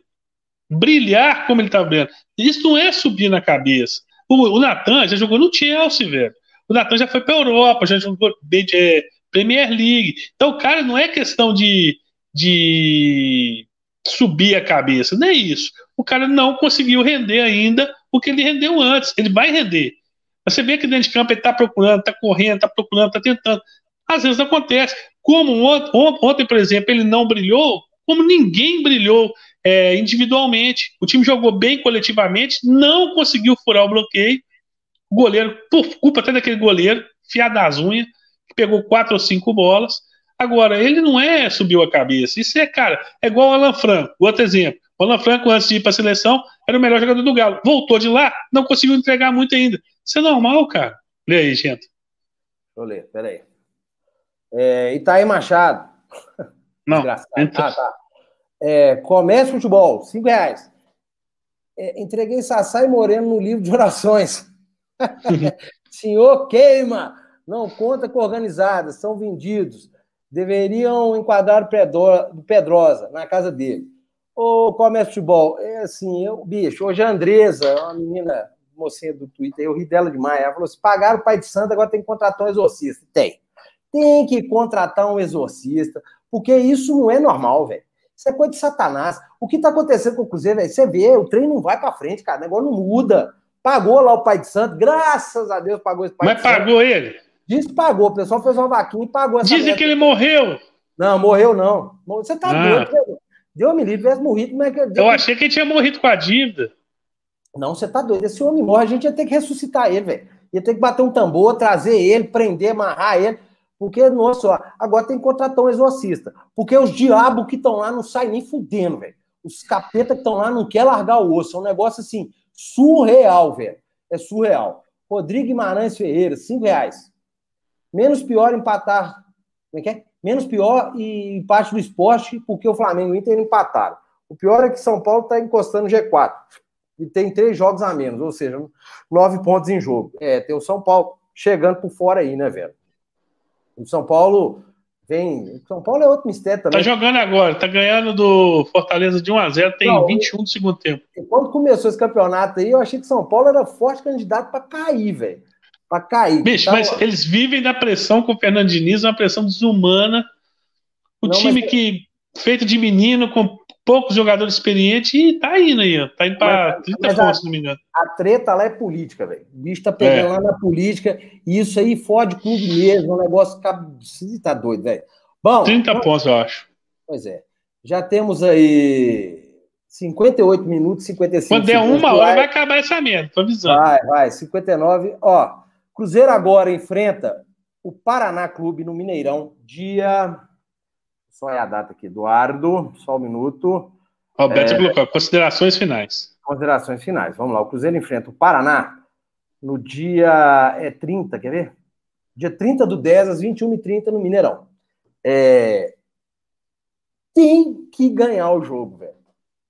B: brilhar como ele estava brilhando. Isso não é subir na cabeça. O, o Natan já jogou no Chelsea, velho. O Natan já foi para a Europa, já jogou é, Premier League. Então, cara, não é questão de, de subir a cabeça, não é isso. O cara não conseguiu render ainda o que ele rendeu antes. Ele vai render. Você vê que dentro de campo ele está procurando, está correndo, está procurando, está tentando. Às vezes acontece. Como ontem, por exemplo, ele não brilhou, como ninguém brilhou é, individualmente. O time jogou bem coletivamente, não conseguiu furar o bloqueio. O goleiro, por culpa até daquele goleiro, fiado das unhas, pegou quatro ou cinco bolas. Agora, ele não é subiu a cabeça. Isso é, cara, é igual o Alan Franco. Outro exemplo. O Alan Franco, antes de ir para a seleção, era o melhor jogador do Galo. Voltou de lá, não conseguiu entregar muito ainda. Isso é normal, cara. Lê aí, gente.
A: Eu ler, peraí. É, Itaí Machado.
B: Não.
A: Entra... Ah, tá. É, comércio futebol, cinco reais. É, entreguei Sassá e Moreno no livro de orações. Senhor queima não conta com organizadas, são vendidos. Deveriam enquadrar o Pedrosa na casa dele. Ô, comércio futebol, é assim, eu, bicho, hoje a Andresa, uma menina, mocinha do Twitter, eu ri dela demais. Ela falou assim: pagaram o pai de santo, agora tem que contratar um exorcista. Tem. Tem que contratar um exorcista, porque isso não é normal, velho. Isso é coisa de Satanás. O que tá acontecendo com o Cruzeiro, velho? Você vê, o trem não vai para frente, cara. O negócio não muda. Pagou lá o pai de santo, graças a Deus pagou esse pai
B: Mas de santo. Mas pagou ele?
A: Diz que pagou, o pessoal fez uma vaquinha e pagou essa
B: Dizem que ele morreu.
A: Não, morreu não. Você tá ah. doido, Deu me livre, tivesse morrido, como é que.
B: Eu achei que ele tinha morrido com a dívida.
A: Não, você tá doido. Esse homem morre, a gente ia ter que ressuscitar ele, velho. Ia ter que bater um tambor, trazer ele, prender, amarrar ele. Porque, nossa, agora tem que contratar um exorcista. Porque os diabos que estão lá não saem nem fudendo, velho. Os capeta que estão lá não quer largar o osso. É um negócio assim, surreal, velho. É surreal. Rodrigo Guimarães Ferreira, cinco reais. Menos pior empatar. Como é que é? Menos pior e empate do esporte, porque o Flamengo e o Inter empataram. O pior é que São Paulo está encostando no G4. E tem três jogos a menos, ou seja, nove pontos em jogo. É, tem o São Paulo chegando por fora aí, né, velho? O São Paulo vem. São Paulo é outro mistério também.
B: Tá jogando agora, tá ganhando do Fortaleza de 1x0, tem Não, 21 do segundo tempo.
A: Quando começou esse campeonato aí, eu achei que São Paulo era forte candidato para cair, velho para cair.
B: Bicho, então, mas eles vivem da pressão com o Fernando Diniz, uma pressão desumana. O não, time mas... que feito de menino, com poucos jogadores experientes, e tá indo aí, ó. Tá indo para 30 pontos, a, se não me engano.
A: A treta lá é política, velho. O bicho tá pegando é. lá na política, e isso aí fode clube mesmo, um negócio que tá doido, velho. Bom.
B: 30 então, pontos, eu acho.
A: Pois é. Já temos aí 58 minutos, 55
B: Quando der uma hora, vai acabar essa merda, tô avisando.
A: Vai, vai, 59. Ó, Cruzeiro agora enfrenta o Paraná Clube no Mineirão, dia. Só é a data aqui, Eduardo, só um minuto.
B: Roberto é... colocou considerações finais.
A: Considerações finais. Vamos lá. O Cruzeiro enfrenta o Paraná no dia é 30, quer ver? Dia 30 do 10 às 21h30 no Mineirão. É... Tem que ganhar o jogo, velho.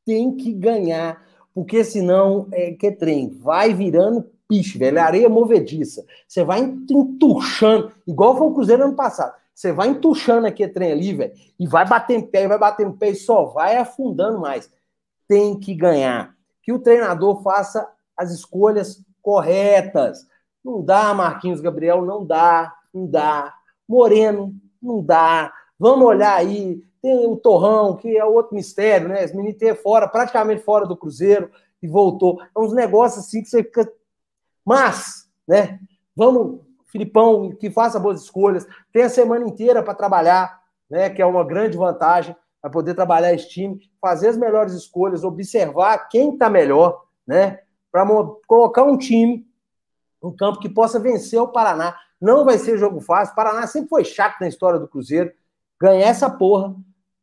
A: Tem que ganhar, porque senão é que trem. Vai virando piche, velho. É areia movediça. Você vai entuchando, igual foi o Cruzeiro ano passado. Você vai entuchando aquele trem ali, velho, e vai bater em pé, vai bater em pé e só vai afundando mais. Tem que ganhar. Que o treinador faça as escolhas corretas. Não dá, Marquinhos Gabriel, não dá. Não dá. Moreno, não dá. Vamos olhar aí. Tem o Torrão, que é outro mistério, né? Esse menino teve fora, praticamente fora do Cruzeiro e voltou. É uns negócios assim que você fica. Mas, né? Vamos, Filipão, que faça boas escolhas. Tem a semana inteira para trabalhar, né? Que é uma grande vantagem para poder trabalhar esse time, fazer as melhores escolhas, observar quem está melhor, né? Para colocar um time, um campo que possa vencer o Paraná. Não vai ser jogo fácil. O Paraná sempre foi chato na história do Cruzeiro. Ganhar essa porra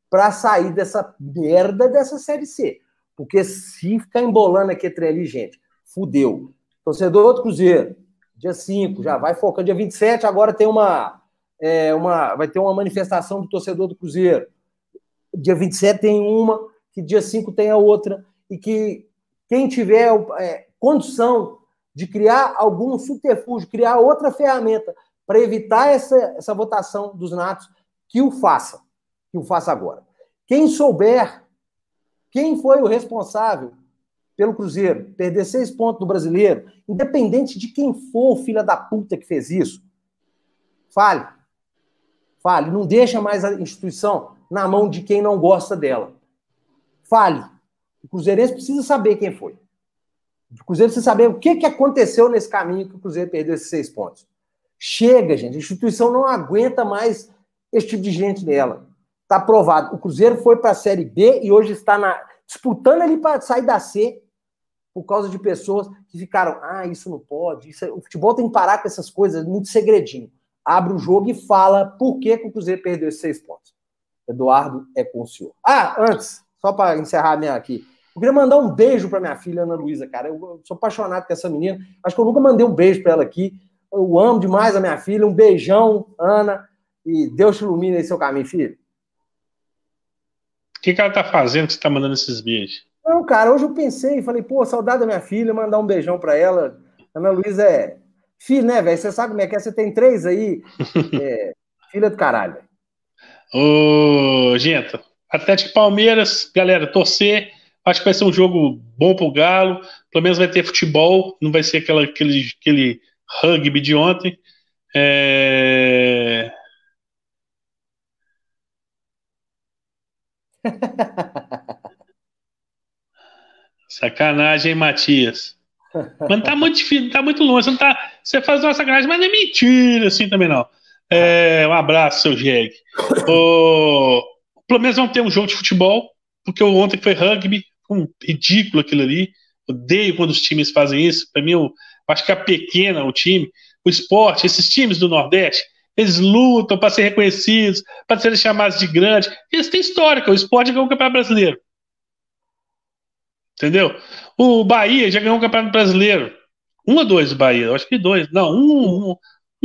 A: para sair dessa merda dessa Série C. Porque se ficar embolando aqui trem ali, gente, fudeu. Torcedor do Cruzeiro, dia 5, já vai focando. Dia 27, agora tem uma, é, uma. Vai ter uma manifestação do torcedor do Cruzeiro. Dia 27 tem uma, que dia 5 tem a outra. E que quem tiver é, condição de criar algum subterfúgio, criar outra ferramenta para evitar essa, essa votação dos natos, que o faça. Que o faça agora. Quem souber quem foi o responsável pelo Cruzeiro perder seis pontos do brasileiro, independente de quem for o filho da puta que fez isso, fale. Fale. Não deixa mais a instituição na mão de quem não gosta dela. Fale. O Cruzeirense precisa saber quem foi. O Cruzeiro precisa saber o que, que aconteceu nesse caminho que o Cruzeiro perdeu esses seis pontos. Chega, gente. A instituição não aguenta mais esse tipo de gente nela. Está aprovado. O Cruzeiro foi para a Série B e hoje está na, disputando ali para sair da C por causa de pessoas que ficaram, ah, isso não pode. Isso é... O futebol tem que parar com essas coisas, muito segredinho. Abre o jogo e fala por que, que o Cruzeiro perdeu esses seis pontos. Eduardo é com o senhor. Ah, antes, só para encerrar minha aqui. Eu queria mandar um beijo para minha filha Ana Luísa, cara. Eu sou apaixonado com essa menina. Acho que eu nunca mandei um beijo para ela aqui. Eu amo demais a minha filha. Um beijão, Ana. E Deus te ilumine aí seu caminho, filho.
B: O que, que ela tá fazendo que você tá mandando esses beijos?
A: Não, cara, hoje eu pensei, falei, pô, saudade da minha filha, mandar um beijão para ela. Ana Luísa é filho, né, velho? Você sabe como é que é? Você tem três aí. É, filha do caralho.
B: Ô, gente, Atlético Palmeiras, galera, torcer Acho que vai ser um jogo bom pro Galo. Pelo menos vai ter futebol, não vai ser aquela, aquele, aquele rugby de ontem. É... Sacanagem, Matias? Mas tá muito difícil, tá muito longe. Você, não tá, você faz uma sacanagem, mas não é mentira assim também, não. É, um abraço, seu Jeg. Pelo menos vamos ter um jogo de futebol, porque ontem foi rugby, um ridículo aquilo ali. Odeio quando os times fazem isso. Para mim, eu acho que a pequena, o time, o esporte, esses times do Nordeste, eles lutam para ser reconhecidos, para serem chamados de grandes. Eles têm história, o esporte ganhou o Campeonato Brasileiro. Entendeu? O Bahia já ganhou o Campeonato Brasileiro. Um ou dois, Bahia? Eu acho que dois. Não, um, um,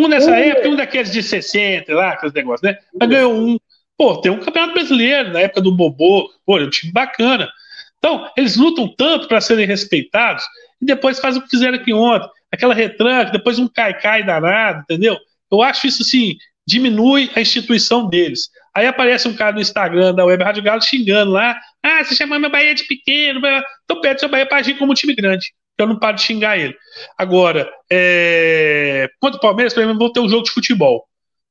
B: um nessa época, um daqueles de 60, lá, aqueles negócios, né? Mas ganhou um. Pô, tem um Campeonato Brasileiro na época do Bobô. Pô, é um time bacana. Então, eles lutam tanto para serem respeitados e depois fazem o que fizeram aqui ontem. Aquela retranca, depois um cai-cai danado, entendeu? Eu acho isso assim, diminui a instituição deles. Aí aparece um cara no Instagram da Web Rádio Galo xingando lá. Ah, você chamou meu Bahia de pequeno. Então pede seu Bahia para agir como um time grande. Eu não paro de xingar ele. Agora, é... contra o Palmeiras, para mim, vou ter um jogo de futebol.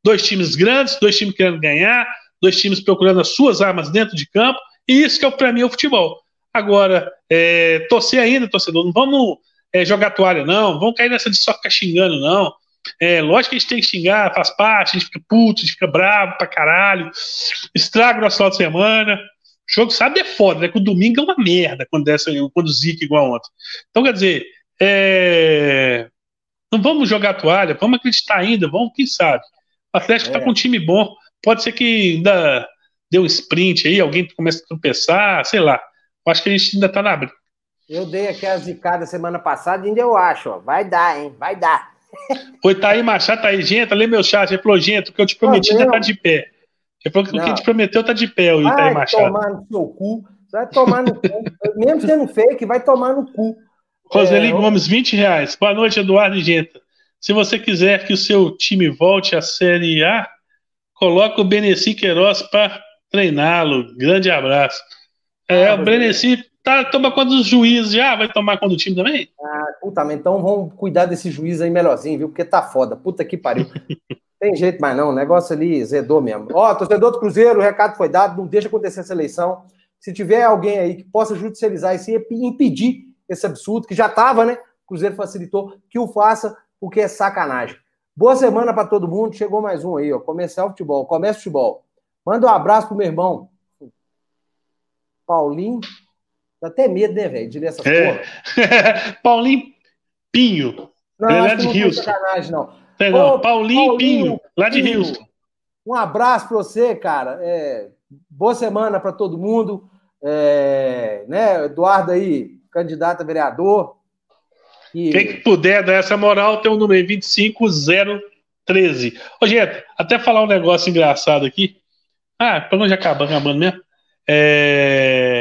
B: Dois times grandes, dois times querendo ganhar, dois times procurando as suas armas dentro de campo. E isso que é para mim é o futebol. Agora, é, torcer ainda, torcedor, não vamos é, jogar toalha, não, vamos cair nessa de só ficar xingando, não. É, lógico que a gente tem que xingar, faz parte, a gente fica puto, a gente fica bravo pra caralho, estraga o nosso final de semana. O jogo sabe é foda, né? Que o domingo é uma merda quando, dessa, quando zica igual ontem. Então, quer dizer, é, não vamos jogar toalha, vamos acreditar ainda, vamos, quem sabe. O Atlético tá é. tá com um time bom, pode ser que ainda dê um sprint aí, alguém comece a tropeçar, sei lá acho que a gente ainda tá na briga.
A: Eu dei aqui a zicada semana passada e ainda eu acho, ó. Vai dar, hein? Vai dar.
B: Oi, tá aí, Machado, tá aí, gente. Lê meu chat. Ele falou, gente, o que eu te prometi ainda tá de pé. Ele falou que o que te prometeu tá de pé, o Itaí Machado.
A: Vai tomar no seu cu. Vai tomar no cu. Mesmo sendo fake, vai tomar no cu.
B: Roseli é, Gomes, 20 reais. Boa noite, Eduardo e Genta. Se você quiser que o seu time volte à Série A, coloca o Beneci Queiroz para treiná-lo. Grande abraço. É, ah, o Breneci tá, toma conta dos juízes já? Vai tomar conta do time também?
A: Ah, puta, então vamos cuidar desse juiz aí melhorzinho, viu? Porque tá foda. Puta que pariu. Tem jeito mais não, o negócio ali zedou mesmo. Ó, torcedor do Cruzeiro, o recado foi dado, não deixa acontecer essa eleição. Se tiver alguém aí que possa judicializar isso e impedir esse absurdo, que já estava, né? O Cruzeiro facilitou, que o faça, porque é sacanagem. Boa semana para todo mundo. Chegou mais um aí, ó. Comercial Futebol, Comércio Futebol. Manda um abraço pro meu irmão. Paulinho. Dá até medo, né, velho, de ler essas é.
B: Paulinho Pinho.
A: Não, Ele é de não Houston. Sacanagem, não.
B: É, não. Ô, Paulinho, Paulinho Pinho, lá de Pinho. Houston.
A: Um abraço para você, cara. É, boa semana para todo mundo. É, né, Eduardo aí, candidato a vereador.
B: E... Quem que puder dar essa moral tem o um número 25013. Ô, gente, até falar um negócio engraçado aqui. Ah, para não já acabar acabando mesmo. É...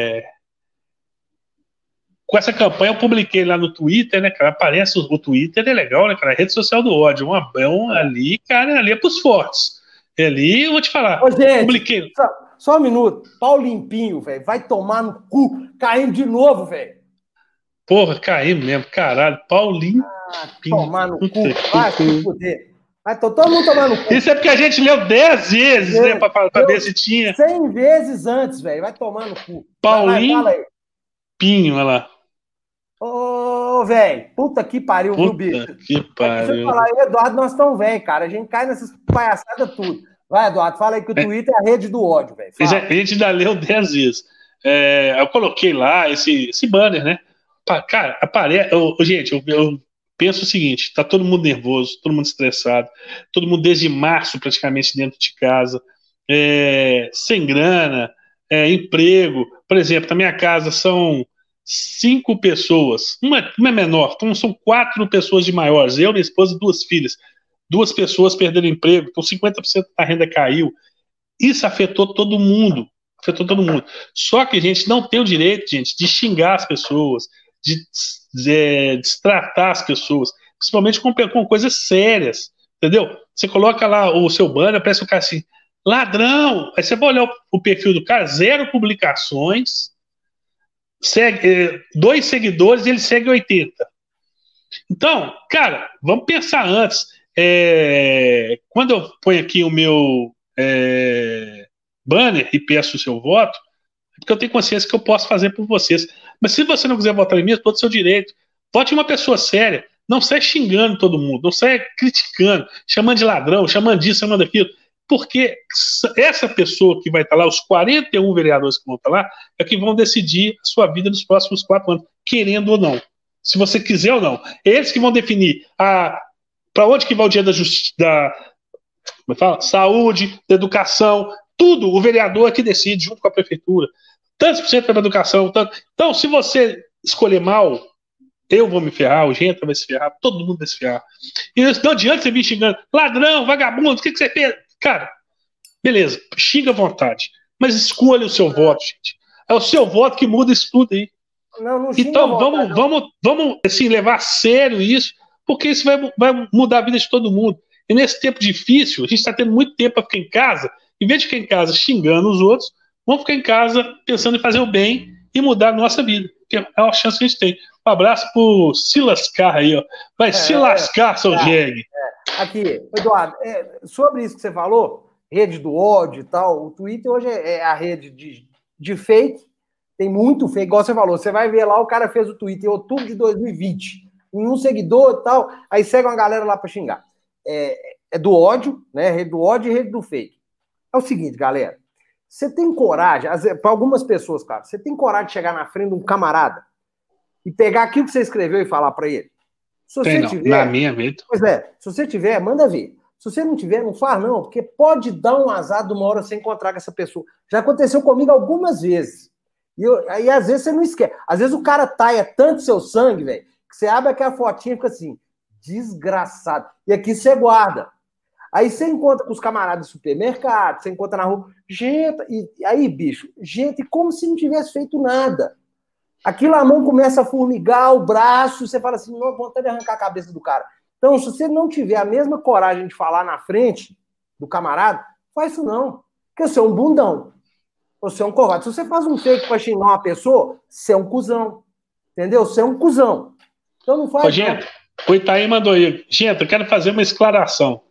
B: Com essa campanha eu publiquei lá no Twitter, né, cara? Aparece o, Twitter, é legal, né, cara? A rede social do ódio. Um, ali, cara, ali é pros fortes. E ali, eu vou te falar.
A: Ô, gente, publiquei. Só, só um minuto. Pau limpinho, velho. Vai tomar no cu. Caindo de novo, velho.
B: Porra, caímos mesmo, caralho. Paulinho.
A: Ah, tomar no cu. Vai se fuder. Vai todo mundo tomar no cu.
B: Isso é porque a gente leu 10 vezes, é, né? Pra, pra ver se tinha.
A: 100 vezes antes, velho. Vai tomar no cu.
B: Paulinho. Vai, vai, Pinho, olha lá.
A: Ô, velho, puta que pariu,
B: puta viu, bicho? Que pariu. Deixa eu
A: falar, eu, Eduardo, nós estamos velho, cara. A gente cai nessas palhaçadas tudo. Vai, Eduardo, fala aí que o é. Twitter é a rede do ódio, velho.
B: A gente ainda leu 10 vezes. É, eu coloquei lá esse, esse banner, né? Cara, aparece. gente, eu, eu, penso o seguinte: tá todo mundo nervoso, todo mundo estressado, todo mundo desde março praticamente dentro de casa, é, sem grana, é, emprego. Por exemplo, na minha casa são cinco pessoas, uma, uma é menor, então são quatro pessoas de maiores, eu, minha esposa e duas filhas. Duas pessoas perderam emprego, então 50% da renda caiu. Isso afetou todo mundo. Afetou todo mundo. Só que a gente não tem o direito, gente, de xingar as pessoas, de, de destratar as pessoas, principalmente com, com coisas sérias, entendeu? Você coloca lá o seu banner, parece o cara assim, ladrão, aí você vai olhar o, o perfil do cara, zero publicações, segue, eh, dois seguidores ele segue 80. Então, cara, vamos pensar antes. É, quando eu ponho aqui o meu é, banner e peço o seu voto, é porque eu tenho consciência que eu posso fazer por vocês. Mas se você não quiser votar em mim, é todo seu direito. Vote uma pessoa séria. Não sai xingando todo mundo, não sai criticando, chamando de ladrão, chamando disso, chamando daquilo. Porque essa pessoa que vai estar lá, os 41 vereadores que vão estar lá, é que vão decidir a sua vida nos próximos quatro anos, querendo ou não. Se você quiser ou não. Eles que vão definir para onde que vai o dia da da como é fala? saúde, da educação, tudo o vereador é que decide junto com a prefeitura tantos por cento para educação. Tanto... Então, se você escolher mal, eu vou me ferrar, o Genta vai se ferrar, todo mundo vai se ferrar. E não adianta você vir xingando, ladrão, vagabundo, o que, que você fez? Cara, beleza, xinga à vontade, mas escolha o seu voto, gente. É o seu voto que muda isso tudo aí. Não, não então, vamos, vamos, vamos assim, levar a sério isso, porque isso vai, vai mudar a vida de todo mundo. E nesse tempo difícil, a gente está tendo muito tempo para ficar em casa, em vez de ficar em casa xingando os outros, Vamos ficar em casa pensando em fazer o bem e mudar a nossa vida. Que é uma chance que a gente tem. Um abraço pro se lascar aí, ó. Vai é, se lascar, é, seu jegue.
A: É. Aqui, Eduardo, é, sobre isso que você falou, rede do ódio e tal, o Twitter hoje é, é a rede de, de fake, tem muito fake, igual você falou. Você vai ver lá, o cara fez o Twitter em outubro de 2020, em um seguidor e tal, aí segue uma galera lá para xingar. É, é do ódio, né? Rede do ódio e rede do fake. É o seguinte, galera. Você tem coragem, para algumas pessoas, claro, você tem coragem de chegar na frente de um camarada e pegar aquilo que você escreveu e falar para ele?
B: Se você tem, tiver, na minha vida.
A: Pois é, se você tiver, manda ver. Se você não tiver, não faz não, porque pode dar um azar de uma hora você encontrar com essa pessoa. Já aconteceu comigo algumas vezes. E, eu, aí às vezes você não esquece. Às vezes o cara taia tanto seu sangue, velho, que você abre aquela fotinha e fica assim, desgraçado. E aqui você guarda. Aí você encontra com os camaradas do supermercado, você encontra na rua, gente, e aí, bicho, gente, como se não tivesse feito nada. Aquilo a mão começa a formigar, o braço, você fala assim, não, vontade de arrancar a cabeça do cara. Então, se você não tiver a mesma coragem de falar na frente do camarada, faz isso não. Porque você é um bundão. Você é um covarde. Se você faz um fake para xingar uma pessoa, você é um cuzão. Entendeu? Você é um cuzão. Então não faz. Ô,
B: gente, o Itaí mandou aí. Gente, eu quero fazer uma esclaração.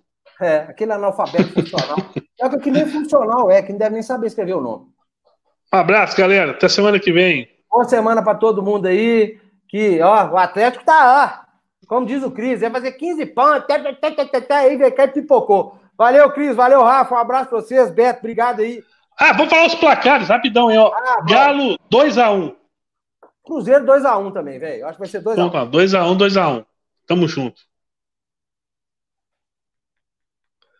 A: É, aquele analfabeto funcional. É que nem funcional é, que não deve nem saber escrever o nome.
B: Um abraço, galera. Até semana que vem.
A: Boa semana para todo mundo aí. Que, ó, o Atlético tá, ó. Como diz o Cris, vai fazer 15 pontos. Aí vem cá e pipocou. Valeu, Cris. Valeu, Rafa. Um abraço pra vocês. Beto, obrigado aí.
B: Ah, vamos falar os placares, rapidão aí, ó. Ah, Galo 2x1.
A: Cruzeiro 2x1 também, velho. Acho que vai ser 2x1.
B: Então, 2x1, 2x1. Tamo junto.